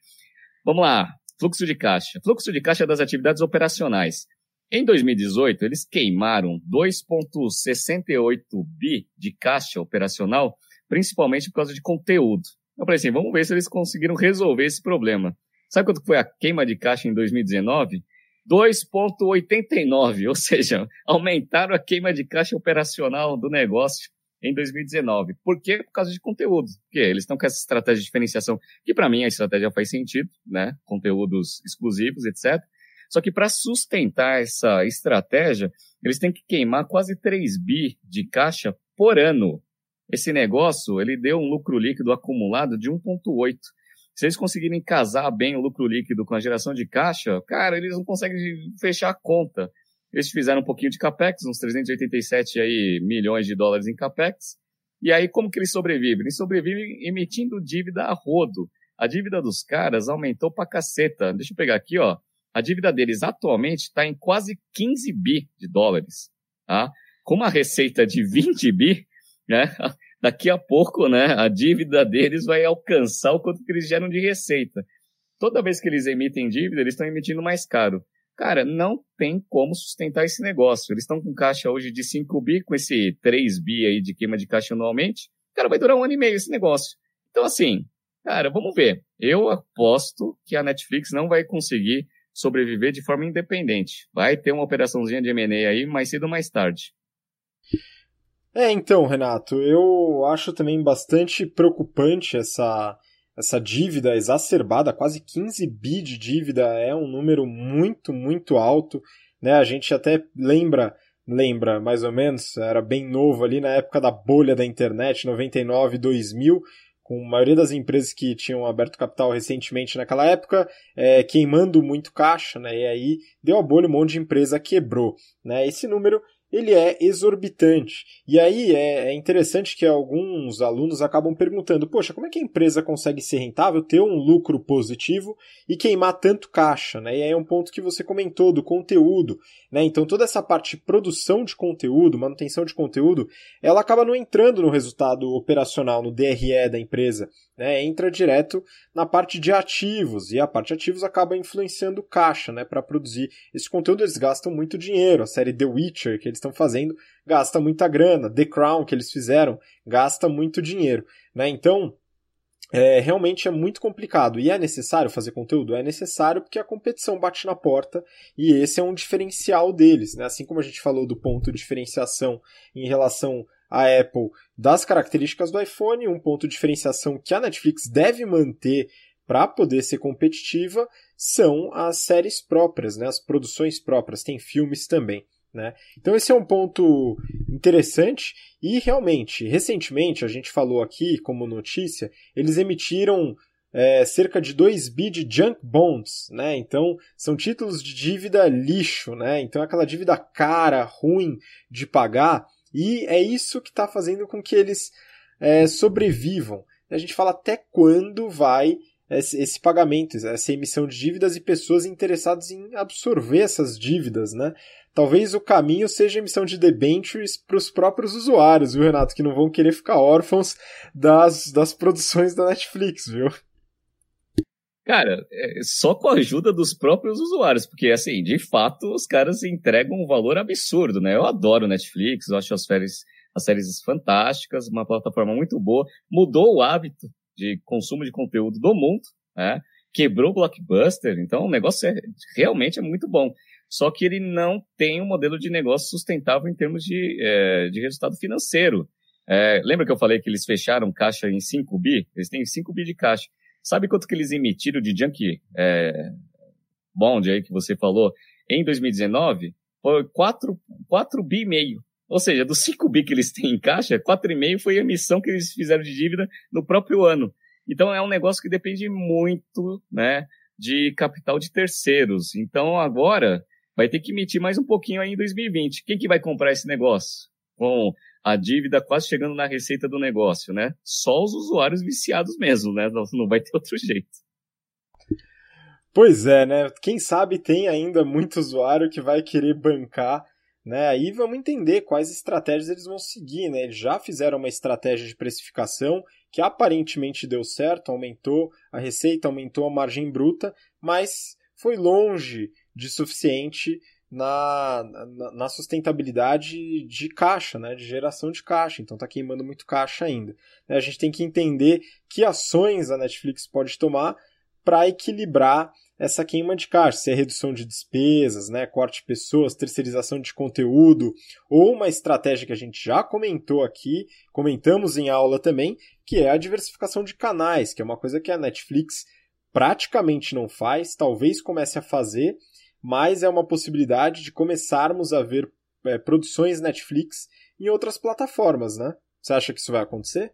Vamos lá, fluxo de caixa. Fluxo de caixa das atividades operacionais. Em 2018, eles queimaram 2,68 bi de caixa operacional, principalmente por causa de conteúdo. Eu falei assim, vamos ver se eles conseguiram resolver esse problema. Sabe quanto foi a queima de caixa em 2019? 2,89, ou seja, aumentaram a queima de caixa operacional do negócio em 2019. Por quê? Por causa de conteúdo. Porque eles estão com essa estratégia de diferenciação, que para mim a estratégia faz sentido, né? Conteúdos exclusivos, etc. Só que para sustentar essa estratégia, eles têm que queimar quase 3 bi de caixa por ano. Esse negócio, ele deu um lucro líquido acumulado de 1,8. Se eles conseguirem casar bem o lucro líquido com a geração de caixa, cara, eles não conseguem fechar a conta. Eles fizeram um pouquinho de capex, uns 387 aí, milhões de dólares em capex. E aí, como que eles sobrevivem? Eles sobrevivem emitindo dívida a rodo. A dívida dos caras aumentou pra caceta. Deixa eu pegar aqui, ó. A dívida deles atualmente está em quase 15 bi de dólares. Tá? Com uma receita de 20 bi, né? Daqui a pouco, né, a dívida deles vai alcançar o quanto que eles geram de receita. Toda vez que eles emitem dívida, eles estão emitindo mais caro. Cara, não tem como sustentar esse negócio. Eles estão com caixa hoje de 5 bi, com esse 3 bi aí de queima de caixa anualmente. Cara, vai durar um ano e meio esse negócio. Então, assim, cara, vamos ver. Eu aposto que a Netflix não vai conseguir sobreviver de forma independente. Vai ter uma operaçãozinha de M&A aí mais cedo ou mais tarde. É, então, Renato, eu acho também bastante preocupante essa, essa dívida exacerbada, quase 15 bi de dívida, é um número muito, muito alto. Né? A gente até lembra, lembra mais ou menos, era bem novo ali na época da bolha da internet, 99, 2000, com a maioria das empresas que tinham aberto capital recentemente naquela época, é, queimando muito caixa, né? E aí deu a bolha, um monte de empresa quebrou, né? Esse número ele é exorbitante. E aí é, é, interessante que alguns alunos acabam perguntando: poxa, como é que a empresa consegue ser rentável, ter um lucro positivo e queimar tanto caixa? Né? E aí é um ponto que você comentou do conteúdo. Né? Então toda essa parte de produção de conteúdo, manutenção de conteúdo, ela acaba não entrando no resultado operacional, no DRE da empresa né, entra direto na parte de ativos e a parte de ativos acaba influenciando o caixa, né, para produzir esse conteúdo. Eles gastam muito dinheiro. A série The Witcher que eles estão fazendo gasta muita grana. The Crown que eles fizeram gasta muito dinheiro, né? Então é, realmente é muito complicado. E é necessário fazer conteúdo? É necessário porque a competição bate na porta e esse é um diferencial deles. Né? Assim como a gente falou do ponto de diferenciação em relação a Apple das características do iPhone, um ponto de diferenciação que a Netflix deve manter para poder ser competitiva são as séries próprias, né? as produções próprias, tem filmes também. Né? Então esse é um ponto interessante e realmente, recentemente, a gente falou aqui como notícia, eles emitiram é, cerca de 2 bi de junk bonds, né? Então são títulos de dívida lixo, né? Então aquela dívida cara, ruim de pagar e é isso que está fazendo com que eles é, sobrevivam. A gente fala até quando vai esse, esse, pagamento, essa emissão de dívidas e pessoas interessadas em absorver essas dívidas, né? Talvez o caminho seja emissão de debentures para os próprios usuários, viu, Renato? Que não vão querer ficar órfãos das, das produções da Netflix, viu? Cara, é só com a ajuda dos próprios usuários, porque, assim, de fato, os caras entregam um valor absurdo, né? Eu adoro Netflix, eu acho as séries, as séries fantásticas, uma plataforma muito boa, mudou o hábito de consumo de conteúdo do mundo, né? Quebrou o blockbuster, então o negócio é, realmente é muito bom. Só que ele não tem um modelo de negócio sustentável em termos de, é, de resultado financeiro. É, lembra que eu falei que eles fecharam caixa em 5 bi? Eles têm 5 bi de caixa. Sabe quanto que eles emitiram de junk é, bond aí que você falou em 2019? Foi 4, 4 bi e meio. Ou seja, dos 5 bi que eles têm em caixa, 4,5 foi a emissão que eles fizeram de dívida no próprio ano. Então é um negócio que depende muito, né, de capital de terceiros. Então agora vai ter que emitir mais um pouquinho aí em 2020. Quem que vai comprar esse negócio? Com a dívida quase chegando na receita do negócio, né? Só os usuários viciados mesmo, né? Não, não vai ter outro jeito. Pois é, né? Quem sabe tem ainda muito usuário que vai querer bancar, né? Aí vamos entender quais estratégias eles vão seguir, né? Eles já fizeram uma estratégia de precificação que aparentemente deu certo, aumentou a receita, aumentou a margem bruta, mas foi longe de suficiente na, na, na, sustentabilidade de caixa, né, de geração de caixa. Então está queimando muito caixa ainda. A gente tem que entender que ações a Netflix pode tomar para equilibrar essa queima de caixa, se é redução de despesas, né, corte de pessoas, terceirização de conteúdo, ou uma estratégia que a gente já comentou aqui, comentamos em aula também, que é a diversificação de canais, que é uma coisa que a Netflix praticamente não faz, talvez comece a fazer, mas é uma possibilidade de começarmos a ver é, produções Netflix em outras plataformas, né? Você acha que isso vai acontecer?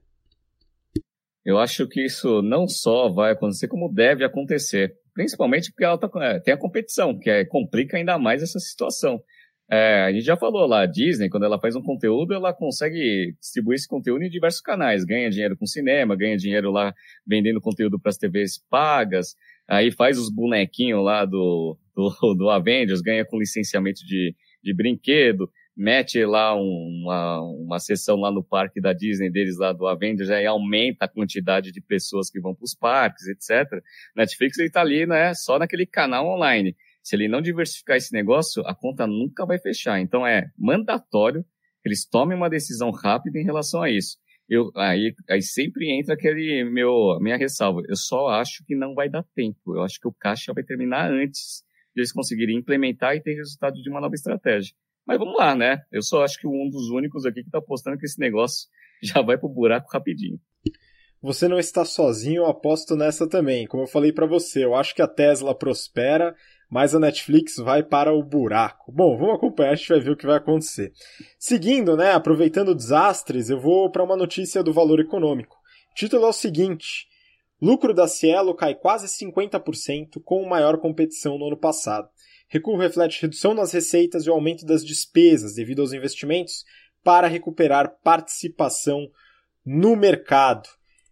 Eu acho que isso não só vai acontecer, como deve acontecer. Principalmente porque tá, é, tem a competição, que é, complica ainda mais essa situação. É, a gente já falou lá, a Disney, quando ela faz um conteúdo, ela consegue distribuir esse conteúdo em diversos canais. Ganha dinheiro com cinema, ganha dinheiro lá vendendo conteúdo para as TVs pagas, aí faz os bonequinhos lá do, do, do Avengers, ganha com licenciamento de, de brinquedo, mete lá uma, uma sessão lá no parque da Disney deles lá do Avengers, aí aumenta a quantidade de pessoas que vão para os parques, etc. Netflix ele tá ali, né, só naquele canal online. Se ele não diversificar esse negócio, a conta nunca vai fechar. Então é mandatório que eles tomem uma decisão rápida em relação a isso. Eu, aí, aí sempre entra aquele meu minha ressalva. Eu só acho que não vai dar tempo. Eu acho que o caixa vai terminar antes de eles conseguirem implementar e ter resultado de uma nova estratégia. Mas vamos lá, né? Eu só acho que um dos únicos aqui que está apostando que esse negócio já vai pro buraco rapidinho. Você não está sozinho, eu aposto nessa também. Como eu falei para você, eu acho que a Tesla prospera, mas a Netflix vai para o buraco. Bom, vamos acompanhar, a gente vai ver o que vai acontecer. Seguindo, né, aproveitando desastres, eu vou para uma notícia do valor econômico. O título é o seguinte: Lucro da Cielo cai quase 50% com maior competição no ano passado. Recuo reflete redução nas receitas e o aumento das despesas devido aos investimentos para recuperar participação no mercado.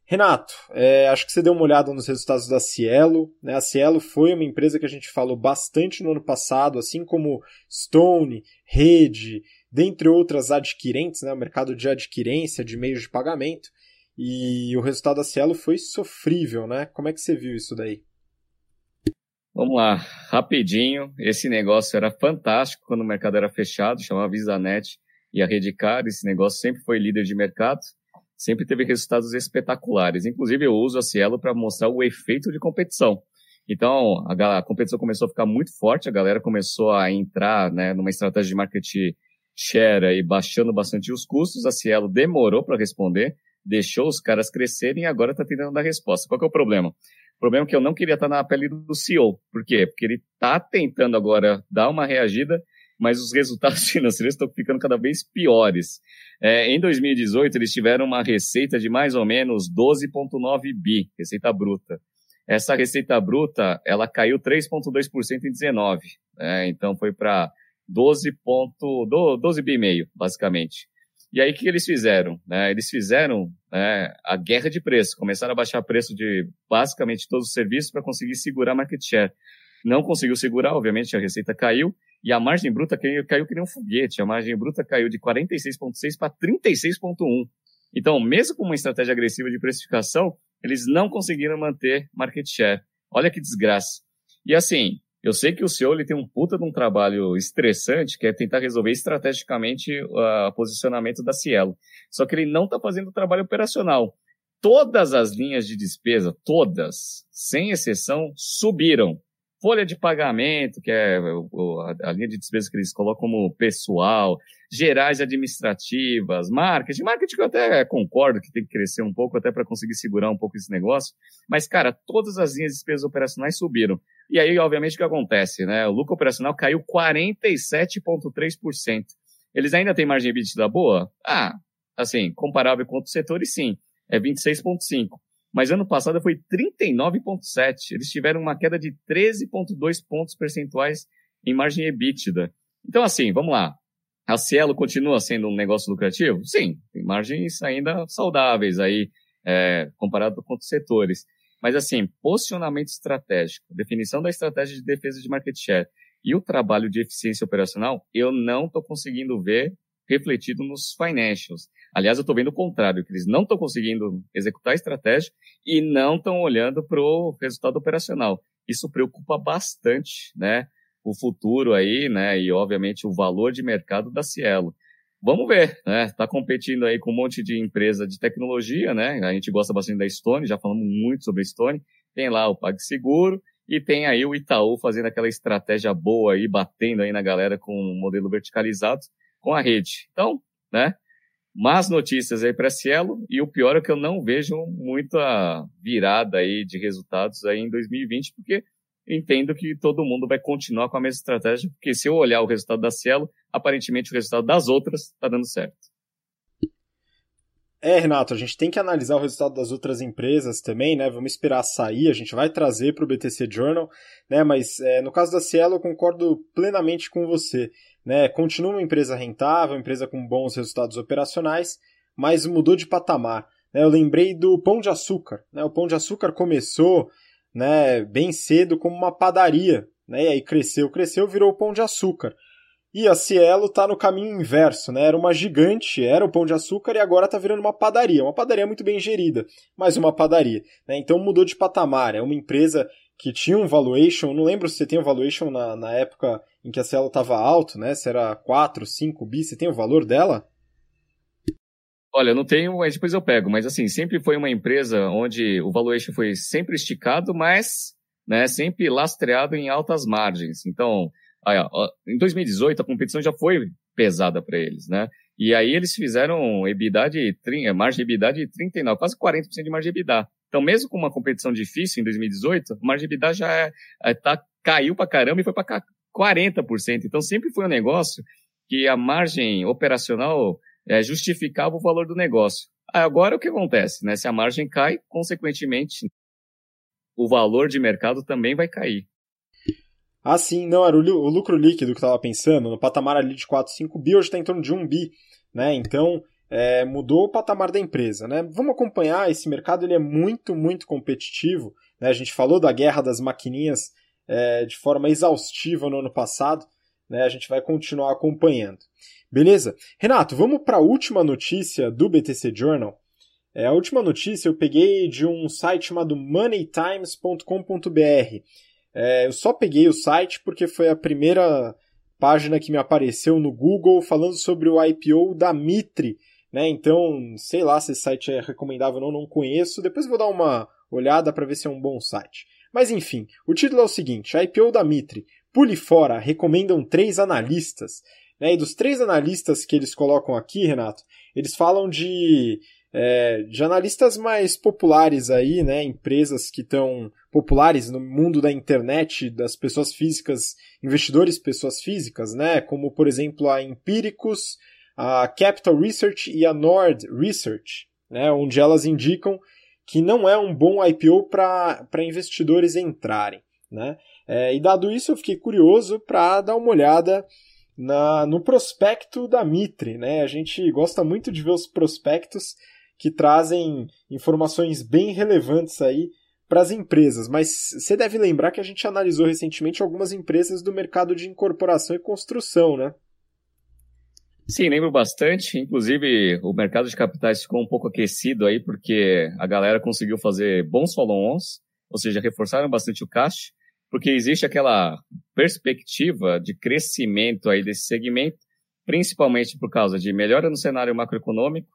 Renato, é, acho que você deu uma olhada nos resultados da Cielo. Né? A Cielo foi uma empresa que a gente falou bastante no ano passado, assim como Stone, Rede, dentre outras adquirentes, né? o mercado de adquirência de meios de pagamento. E o resultado da Cielo foi sofrível, né? Como é que você viu isso daí? Vamos lá, rapidinho. Esse negócio era fantástico quando o mercado era fechado, chamava VisaNet e a Redcar. Esse negócio sempre foi líder de mercado sempre teve resultados espetaculares. Inclusive, eu uso a Cielo para mostrar o efeito de competição. Então, a, a, competição começou a ficar muito forte, a galera começou a entrar né, numa estratégia de marketing share e baixando bastante os custos. A Cielo demorou para responder, deixou os caras crescerem e agora está tentando dar resposta. Qual que é o problema? O problema é que eu não queria estar tá na pele do CEO. Por quê? Porque ele está tentando agora dar uma reagida mas os resultados financeiros estão ficando cada vez piores. É, em 2018, eles tiveram uma receita de mais ou menos 12,9 bi, receita bruta. Essa receita bruta, ela caiu 3,2% em 19, né? então foi para 12, 12 bi e meio, basicamente. E aí, o que eles fizeram? Né? Eles fizeram né, a guerra de preço, começaram a baixar preço de basicamente todos os serviços para conseguir segurar a market share. Não conseguiu segurar, obviamente a receita caiu, e a margem bruta caiu, caiu que nem um foguete. A margem bruta caiu de 46,6 para 36,1. Então, mesmo com uma estratégia agressiva de precificação, eles não conseguiram manter market share. Olha que desgraça. E assim, eu sei que o CEO ele tem um puta de um trabalho estressante, que é tentar resolver estrategicamente o uh, posicionamento da Cielo. Só que ele não está fazendo o trabalho operacional. Todas as linhas de despesa, todas, sem exceção, subiram folha de pagamento, que é a linha de despesas que eles colocam como pessoal, gerais administrativas, marketing. Marketing eu até concordo que tem que crescer um pouco até para conseguir segurar um pouco esse negócio. Mas, cara, todas as linhas de despesas operacionais subiram. E aí, obviamente, o que acontece, né? O lucro operacional caiu 47,3%. Eles ainda têm margem EBITDA boa? Ah, assim, comparável com outros setores, sim. É 26,5% mas ano passado foi 39,7. Eles tiveram uma queda de 13,2 pontos percentuais em margem EBITDA. Então, assim, vamos lá. A Cielo continua sendo um negócio lucrativo? Sim, tem margens ainda saudáveis aí, é, comparado com outros setores. Mas assim, posicionamento estratégico, definição da estratégia de defesa de market share e o trabalho de eficiência operacional, eu não estou conseguindo ver refletido nos financials. Aliás, eu estou vendo o contrário, que eles não estão conseguindo executar a estratégia e não estão olhando para o resultado operacional. Isso preocupa bastante, né? O futuro aí, né? E obviamente o valor de mercado da Cielo. Vamos ver, né? Está competindo aí com um monte de empresa de tecnologia, né? A gente gosta bastante da Stone, já falamos muito sobre a Stone. Tem lá o PagSeguro e tem aí o Itaú fazendo aquela estratégia boa aí, batendo aí na galera com um modelo verticalizado com a rede. Então, né? Más notícias aí para Cielo e o pior é que eu não vejo muita virada aí de resultados aí em 2020, porque entendo que todo mundo vai continuar com a mesma estratégia, porque se eu olhar o resultado da Cielo, aparentemente o resultado das outras está dando certo. É, Renato, a gente tem que analisar o resultado das outras empresas também, né? Vamos esperar sair, a gente vai trazer para o BTC Journal, né? Mas é, no caso da Cielo, eu concordo plenamente com você. Né? Continua uma empresa rentável, uma empresa com bons resultados operacionais, mas mudou de patamar. Né? Eu lembrei do Pão de Açúcar. Né? O Pão de Açúcar começou né, bem cedo como uma padaria, né? e aí cresceu, cresceu, virou o Pão de Açúcar. E a Cielo está no caminho inverso, né? Era uma gigante, era o Pão de Açúcar e agora está virando uma padaria. Uma padaria muito bem gerida, mas uma padaria. Né? Então mudou de patamar. É uma empresa que tinha um valuation, não lembro se tem um valuation na, na época em que a Cielo estava alto, né? Se era 4, 5 bi, você tem o valor dela? Olha, não tenho, mas depois eu pego. Mas assim, sempre foi uma empresa onde o valuation foi sempre esticado, mas né, sempre lastreado em altas margens. Então, aí, ó, em 2018 a competição já foi pesada para eles, né? E aí eles fizeram EBITDA de, margem de EBITDA de 39, quase 40% de margem de EBITDA. Então, mesmo com uma competição difícil em 2018, a margem de EBITDA já é, é, tá, caiu para caramba e foi para 40%. Então, sempre foi um negócio que a margem operacional é, justificava o valor do negócio. Agora, o que acontece? Né? Se a margem cai, consequentemente, o valor de mercado também vai cair. Ah, sim, não, era o, lucro líquido que eu estava pensando, no patamar ali de 4, 5 bi, hoje está em torno de 1 bi, né? Então, é, mudou o patamar da empresa. Né? Vamos acompanhar, esse mercado ele é muito, muito competitivo. Né? A gente falou da guerra das maquininhas é, de forma exaustiva no ano passado. Né? A gente vai continuar acompanhando. Beleza? Renato, vamos para a última notícia do BTC Journal. É, a última notícia eu peguei de um site chamado moneytimes.com.br. É, eu só peguei o site porque foi a primeira página que me apareceu no Google falando sobre o IPO da Mitre, né? Então, sei lá se esse site é recomendável ou não, não conheço. Depois vou dar uma olhada para ver se é um bom site. Mas enfim, o título é o seguinte: a IPO da Mitre. Pule fora, recomendam três analistas. Né? E dos três analistas que eles colocam aqui, Renato, eles falam de, é, de analistas mais populares aí, né? Empresas que estão populares no mundo da internet, das pessoas físicas, investidores pessoas físicas, né? Como por exemplo a Empíricos, a Capital Research e a Nord Research, né, onde elas indicam que não é um bom IPO para investidores entrarem. Né? É, e dado isso, eu fiquei curioso para dar uma olhada na, no prospecto da Mitre. Né? A gente gosta muito de ver os prospectos que trazem informações bem relevantes aí para as empresas, mas você deve lembrar que a gente analisou recentemente algumas empresas do mercado de incorporação e construção, né? Sim, lembro bastante. Inclusive, o mercado de capitais ficou um pouco aquecido aí, porque a galera conseguiu fazer bons follow-ons, ou seja, reforçaram bastante o cash, porque existe aquela perspectiva de crescimento aí desse segmento, principalmente por causa de melhora no cenário macroeconômico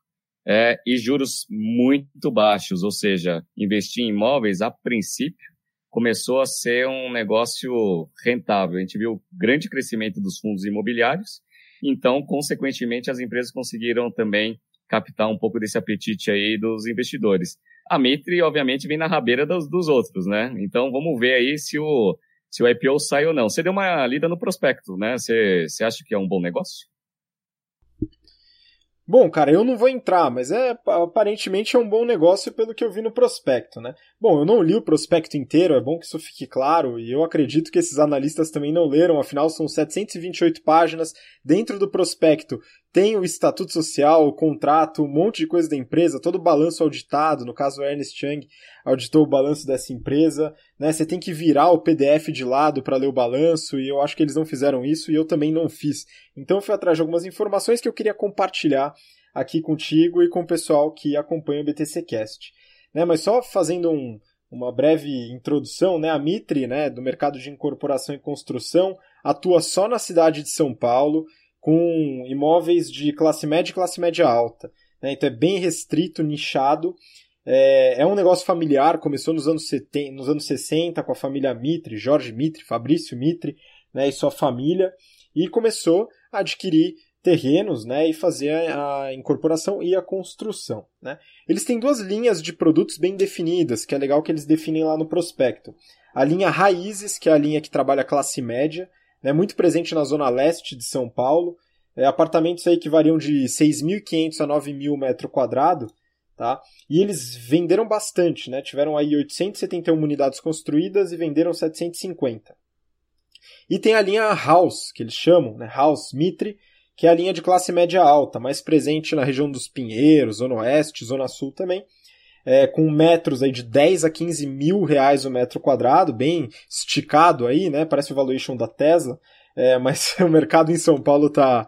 é, e juros muito baixos, ou seja, investir em imóveis, a princípio, começou a ser um negócio rentável. A gente viu grande crescimento dos fundos imobiliários, então, consequentemente, as empresas conseguiram também captar um pouco desse apetite aí dos investidores. A Mitre, obviamente, vem na rabeira dos, dos outros, né? Então, vamos ver aí se o, se o IPO sai ou não. Você deu uma lida no prospecto, né? Você, você acha que é um bom negócio? Bom, cara, eu não vou entrar, mas é aparentemente é um bom negócio pelo que eu vi no prospecto, né? Bom, eu não li o prospecto inteiro, é bom que isso fique claro, e eu acredito que esses analistas também não leram, afinal são 728 páginas. Dentro do prospecto tem o estatuto social, o contrato, um monte de coisa da empresa, todo o balanço auditado, no caso o Ernest Young auditou o balanço dessa empresa, né? Você tem que virar o PDF de lado para ler o balanço e eu acho que eles não fizeram isso e eu também não fiz. Então fui atrás de algumas informações que eu queria compartilhar aqui contigo e com o pessoal que acompanha o BTC Cast. Né? Mas só fazendo um, uma breve introdução, né? A Mitre, né, do mercado de incorporação e construção, atua só na cidade de São Paulo com imóveis de classe média e classe média alta. Né? Então é bem restrito, nichado. É, é, um negócio familiar, começou nos anos, 70, nos anos 60 com a família Mitre, Jorge Mitre, Fabrício Mitre né, e sua família, e começou a adquirir terrenos né, e fazer a, incorporação e a construção. Né? Eles têm duas linhas de produtos bem definidas, que é legal que eles definem lá no prospecto. A linha Raízes, que é a linha que trabalha classe média, né, muito presente na zona leste de São Paulo. É, apartamentos aí que variam de 6.500 a 9.000 metros quadrados, tá? E eles venderam bastante, né? Tiveram aí 871 unidades construídas e venderam 750. E tem a linha House, que eles chamam, né? House Mitre, que é a linha de classe média alta, mais presente na região dos Pinheiros, Zona Oeste, Zona Sul também, é, com metros aí de 10 a 15 mil reais o metro quadrado, bem esticado aí, né? Parece o valuation da Tesla, é, mas o mercado em São Paulo tá,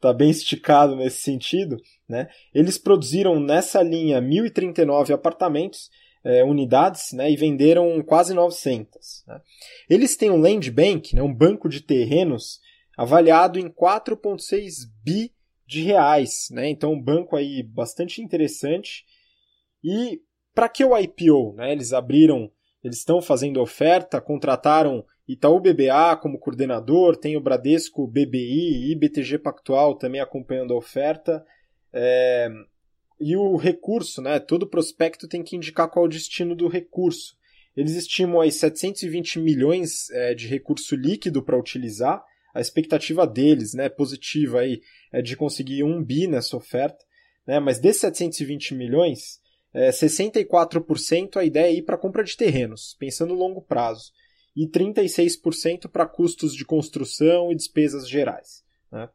tá bem esticado nesse sentido, né? Eles produziram nessa linha 1.039 apartamentos, é, unidades, né? E venderam quase 900. Né? Eles têm um land bank, né? Um banco de terrenos avaliado em 4,6 bi de reais, né? Então um banco aí bastante interessante e para que o IPO? Né? Eles abriram, eles estão fazendo oferta, contrataram Itaú BBA como coordenador, tem o Bradesco BBI e BTG Pactual também acompanhando a oferta. É, e o recurso, né? Todo prospecto tem que indicar qual o destino do recurso. Eles estimam aí 720 milhões é, de recurso líquido para utilizar. A expectativa deles, né, positiva aí, é de conseguir um bi nessa oferta. Né? Mas desses 720 milhões, é, 64% a ideia é ir para compra de terrenos, pensando longo prazo, e 36% para custos de construção e despesas gerais. Né?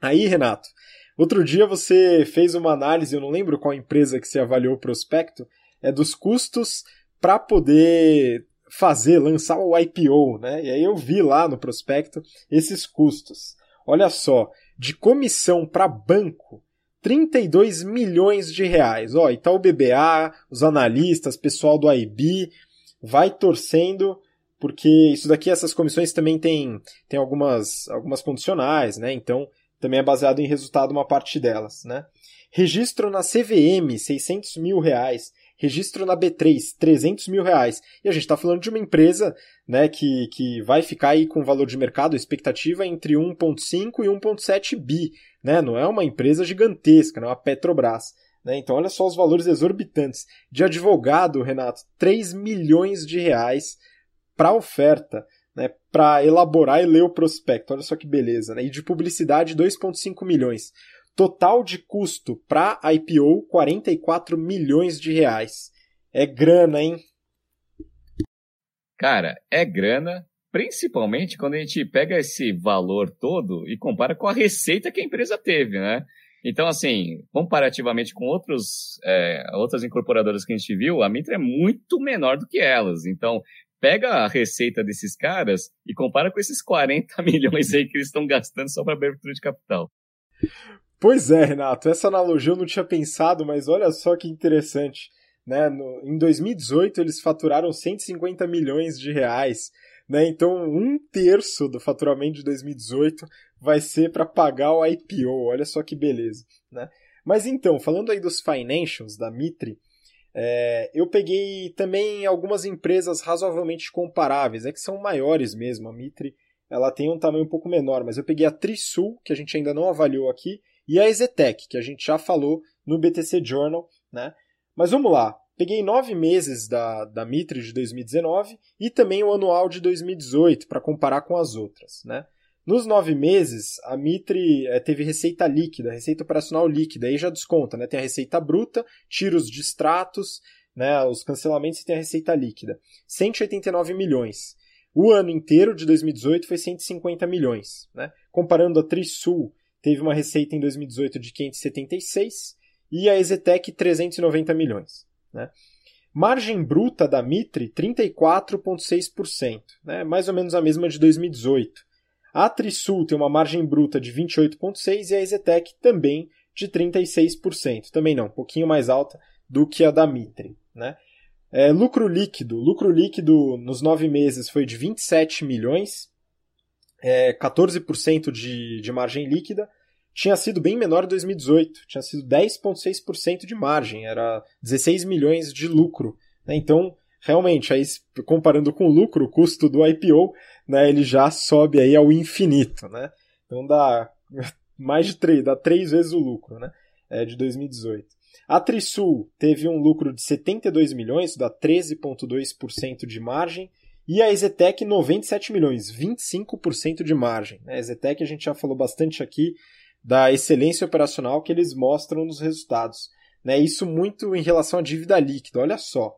Aí, Renato, outro dia você fez uma análise, eu não lembro qual empresa que você avaliou o prospecto, é dos custos para poder fazer, lançar o IPO, né? E aí eu vi lá no prospecto esses custos. Olha só, de comissão para banco, 32 milhões de reais. Ó, Itaú BBA, os analistas, pessoal do IB, vai torcendo, porque isso daqui, essas comissões também tem, tem algumas, algumas condicionais, né? Então, também é baseado em resultado uma parte delas, né? Registro na CVM, 600 mil reais registro na B3, 300 mil reais. E a gente está falando de uma empresa né, que, que vai ficar aí com valor de mercado, expectativa entre 1,5 e 1,7 bi. Né? Não é uma empresa gigantesca, não é uma Petrobras. Né? Então, olha só os valores exorbitantes. De advogado, Renato, 3 milhões de reais para oferta. Né, para elaborar e ler o prospecto. Olha só que beleza. Né? E de publicidade, 2,5 milhões. Total de custo para IPO 44 milhões de reais. É grana, hein? Cara, é grana, principalmente quando a gente pega esse valor todo e compara com a receita que a empresa teve, né? Então, assim, comparativamente com outros, é, outras incorporadoras que a gente viu, a Mitra é muito menor do que elas. Então, pega a receita desses caras e compara com esses 40 milhões aí que eles estão gastando só para abertura de capital. Pois é, Renato, essa analogia eu não tinha pensado, mas olha só que interessante. Né? No, em 2018 eles faturaram 150 milhões de reais. Né? Então, um terço do faturamento de 2018 vai ser para pagar o IPO. Olha só que beleza. Né? Mas então, falando aí dos financials da Mitre, é, eu peguei também algumas empresas razoavelmente comparáveis, é que são maiores mesmo. A Mitre ela tem um tamanho um pouco menor, mas eu peguei a Trisul, que a gente ainda não avaliou aqui, e a Ezetec, que a gente já falou no BTC Journal, né? Mas vamos lá. Peguei nove meses da, da Mitre de 2019 e também o anual de 2018 para comparar com as outras, né? Nos nove meses, a Mitre é, teve receita líquida, receita operacional líquida, aí já desconta, né? Tem a receita bruta, tira os distratos, né? Os cancelamentos e tem a receita líquida. 189 milhões. O ano inteiro de 2018 foi 150 milhões, né? Comparando a Trisul, teve uma receita em 2018 de 576 e a Exetec 390 milhões. Né? Margem bruta da Mitre, 34,6%, né? mais ou menos a mesma de 2018. A Trisul tem uma margem bruta de 28,6% e a Exetec também de 36%. Também não, um pouquinho mais alta do que a da Mitre. Né? É, lucro líquido. Lucro líquido nos nove meses foi de 27 milhões, é, 14% de, de margem líquida tinha sido bem menor em 2018, tinha sido 10,6% de margem, era 16 milhões de lucro. Né? Então, realmente, aí, comparando com o lucro, o custo do IPO, né, ele já sobe aí ao infinito. Né? Então dá mais de três, dá três vezes o lucro né, é, de 2018. A Trisul teve um lucro de 72 milhões, dá 13,2% de margem, e a Exetec 97 milhões, 25% de margem. A Exetec a gente já falou bastante aqui, da excelência operacional que eles mostram nos resultados. Né? Isso muito em relação à dívida líquida. Olha só,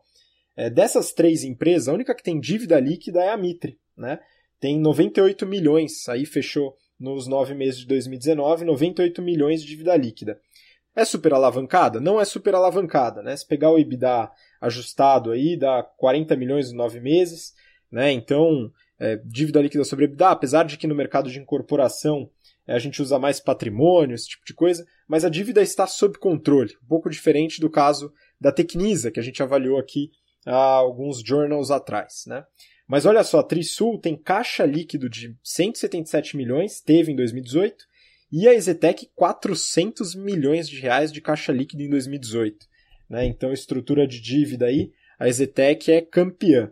é, dessas três empresas, a única que tem dívida líquida é a Mitre. Né? Tem 98 milhões, aí fechou nos nove meses de 2019, 98 milhões de dívida líquida. É super alavancada? Não é super alavancada. Né? Se pegar o EBITDA ajustado aí, dá 40 milhões em nove meses. Né? Então, é, dívida líquida sobre EBITDA, apesar de que no mercado de incorporação a gente usa mais patrimônio, esse tipo de coisa, mas a dívida está sob controle, um pouco diferente do caso da Tecnisa, que a gente avaliou aqui há alguns journals atrás. Né? Mas olha só, a Trisul tem caixa líquido de 177 milhões, teve em 2018, e a Exetec 400 milhões de reais de caixa líquido em 2018. Né? Então, estrutura de dívida aí, a Exetec é campeã.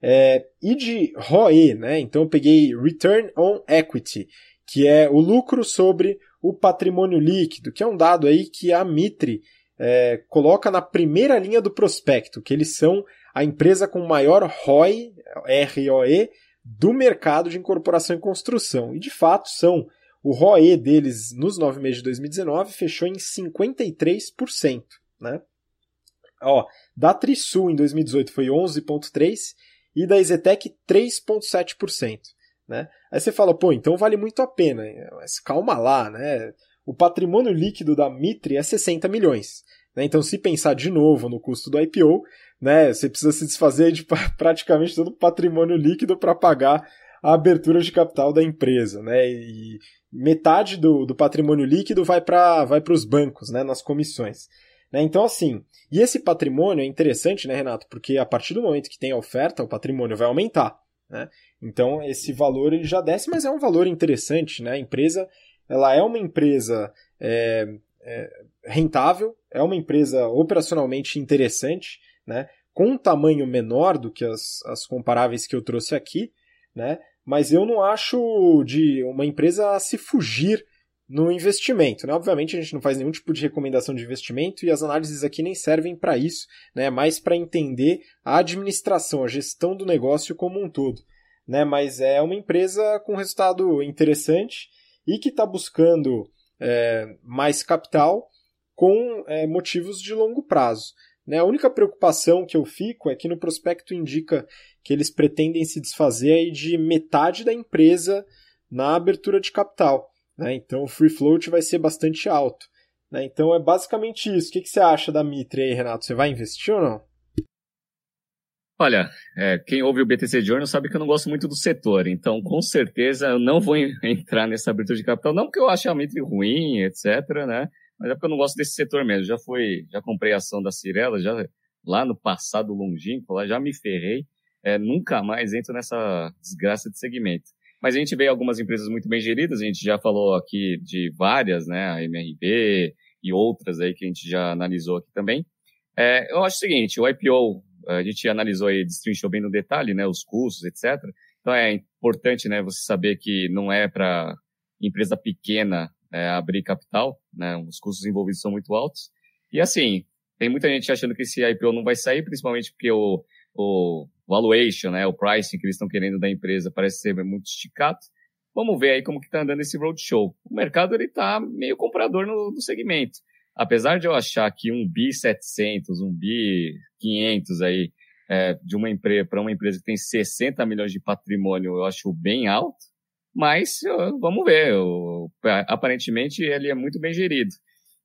É, e de ROE, né? então eu peguei Return on Equity, que é o lucro sobre o patrimônio líquido, que é um dado aí que a Mitre é, coloca na primeira linha do prospecto, que eles são a empresa com maior ROI, ROE, do mercado de incorporação e construção. E de fato são. O ROE deles nos nove meses de 2019 fechou em 53%. Né? Ó, da Trisul em 2018 foi 11,3% e da Exetec 3,7%. Né? Aí você fala, pô, então vale muito a pena. Mas calma lá, né? O patrimônio líquido da Mitre é 60 milhões. Né? Então, se pensar de novo no custo do IPO, né, você precisa se desfazer de praticamente todo o patrimônio líquido para pagar a abertura de capital da empresa. Né? E metade do, do patrimônio líquido vai para vai os bancos, né, nas comissões. Né? Então, assim, e esse patrimônio é interessante, né, Renato? Porque a partir do momento que tem a oferta, o patrimônio vai aumentar. Né? Então esse valor ele já desce, mas é um valor interessante. Né? A empresa ela é uma empresa é, é, rentável, é uma empresa operacionalmente interessante, né? com um tamanho menor do que as, as comparáveis que eu trouxe aqui, né? mas eu não acho de uma empresa se fugir no investimento. Né? Obviamente a gente não faz nenhum tipo de recomendação de investimento e as análises aqui nem servem para isso, né? mais para entender a administração, a gestão do negócio como um todo né? Mas é uma empresa com resultado interessante e que está buscando é, mais capital com é, motivos de longo prazo. Né? A única preocupação que eu fico é que no prospecto indica que eles pretendem se desfazer de metade da empresa na abertura de capital. Né? Então o free float vai ser bastante alto. Né? Então é basicamente isso. O que, que você acha da Mitre aí, Renato? Você vai investir ou não? Olha, é, quem ouve o BTC Journal sabe que eu não gosto muito do setor, então com certeza eu não vou entrar nessa abertura de capital, não porque eu acho a Mitre ruim, etc, né? Mas é porque eu não gosto desse setor mesmo. Já foi, já comprei a ação da Cirela, já lá no passado longínquo, lá já me ferrei, é, nunca mais entro nessa desgraça de segmento. Mas a gente vê algumas empresas muito bem geridas, a gente já falou aqui de várias, né? A MRB e outras aí que a gente já analisou aqui também. É, eu acho o seguinte, o IPO a gente analisou aí, destrinchou bem no detalhe, né, os custos, etc. Então é importante, né, você saber que não é para empresa pequena né, abrir capital, né, os custos envolvidos são muito altos. E assim, tem muita gente achando que esse IPO não vai sair, principalmente porque o, o valuation, né, o pricing que eles estão querendo da empresa parece ser muito esticado. Vamos ver aí como que tá andando esse roadshow. O mercado ele tá meio comprador no, no segmento apesar de eu achar que um bi 700, um bi 500 aí é, de uma empresa para uma empresa que tem 60 milhões de patrimônio, eu acho bem alto, Mas vamos ver. aparentemente ele é muito bem gerido.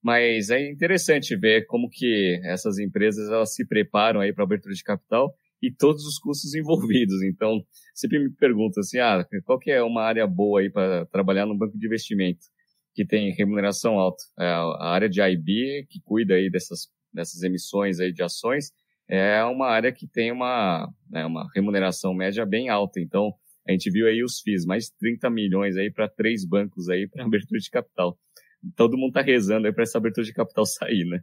Mas é interessante ver como que essas empresas elas se preparam aí para abertura de capital e todos os custos envolvidos. Então, sempre me pergunto assim, ah, qual que é uma área boa aí para trabalhar no banco de investimento que tem remuneração alta? É a área de IB, que cuida aí dessas, dessas emissões aí de ações, é uma área que tem uma, né, uma remuneração média bem alta. Então, a gente viu aí os FIIs, mais 30 milhões aí para três bancos aí para abertura de capital. Todo mundo tá rezando aí para essa abertura de capital sair, né?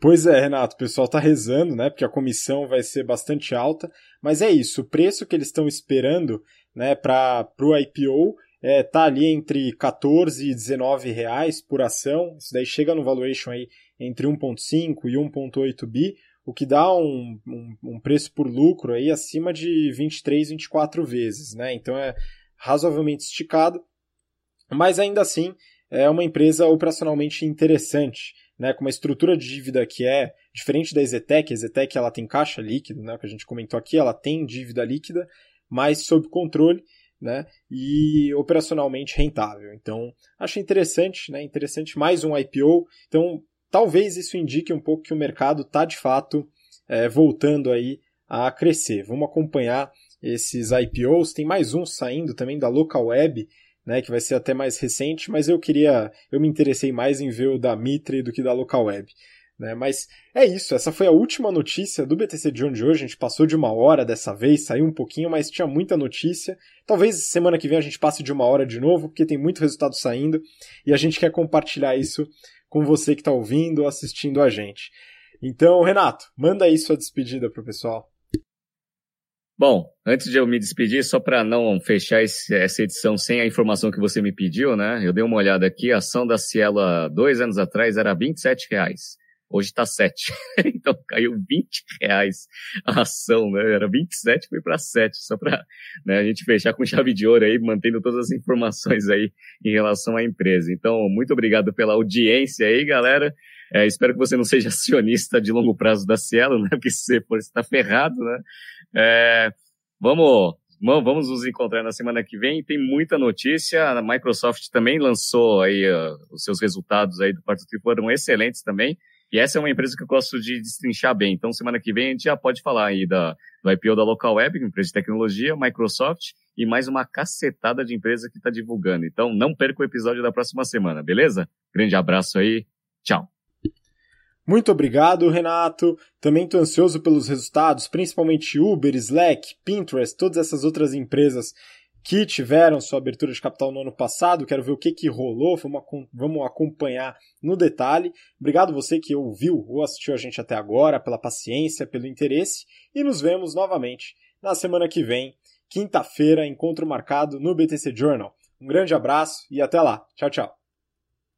Pois é, Renato, o pessoal tá rezando, né? Porque a comissão vai ser bastante alta, mas é isso, o preço que eles estão esperando, né, para o IPO é, tá ali entre 14 e 19 reais por ação. Isso daí chega no valuation aí entre 1.5 e 1.8 bi, o que dá um, um, um, preço por lucro aí acima de 23, 24 vezes, né? Então é razoavelmente esticado, mas ainda assim é uma empresa operacionalmente interessante né, com uma estrutura de dívida que é diferente da Ezetec, a Ezetec ela tem caixa líquido, né, que a gente comentou aqui, ela tem dívida líquida, mas sob controle, né, e operacionalmente rentável. Então, acho interessante, né, interessante mais um IPO. Então, talvez isso indique um pouco que o mercado está de fato é, voltando aí a crescer. Vamos acompanhar esses IPOs. Tem mais um saindo também da Local Web, né, que vai ser até mais recente, mas eu queria, eu me interessei mais em ver o da Mitre do que da Local Web. Né? Mas é isso, essa foi a última notícia do BTC de hoje. A gente passou de uma hora dessa vez, saiu um pouquinho, mas tinha muita notícia. Talvez semana que vem a gente passe de uma hora de novo, porque tem muito resultado saindo e a gente quer compartilhar isso com você que está ouvindo ou assistindo a gente. Então, Renato, manda aí sua despedida pro pessoal. Bom, antes de eu me despedir, só para não fechar esse, essa edição sem a informação que você me pediu, né? Eu dei uma olhada aqui, a ação da Cielo há dois anos atrás era 27 reais. Hoje está 7. então caiu 20 reais a ação, né? Era 27, foi para 7, só para né, a gente fechar com chave de ouro aí, mantendo todas as informações aí em relação à empresa. Então, muito obrigado pela audiência aí, galera. É, espero que você não seja acionista de longo prazo da Cielo, né? Porque se você for, você está ferrado, né? É, vamos, vamos nos encontrar na semana que vem. Tem muita notícia. A Microsoft também lançou aí uh, os seus resultados aí do quarto tri foram excelentes também. E essa é uma empresa que eu gosto de destrinchar bem. Então, semana que vem a gente já pode falar aí da, do IPO da Local Web, empresa de tecnologia, Microsoft e mais uma cacetada de empresa que está divulgando. Então, não perca o episódio da próxima semana, beleza? Grande abraço aí. Tchau. Muito obrigado, Renato. Também estou ansioso pelos resultados, principalmente Uber, Slack, Pinterest, todas essas outras empresas que tiveram sua abertura de capital no ano passado. Quero ver o que, que rolou, vamos acompanhar no detalhe. Obrigado você que ouviu ou assistiu a gente até agora, pela paciência, pelo interesse. E nos vemos novamente na semana que vem, quinta-feira, encontro marcado no BTC Journal. Um grande abraço e até lá. Tchau, tchau.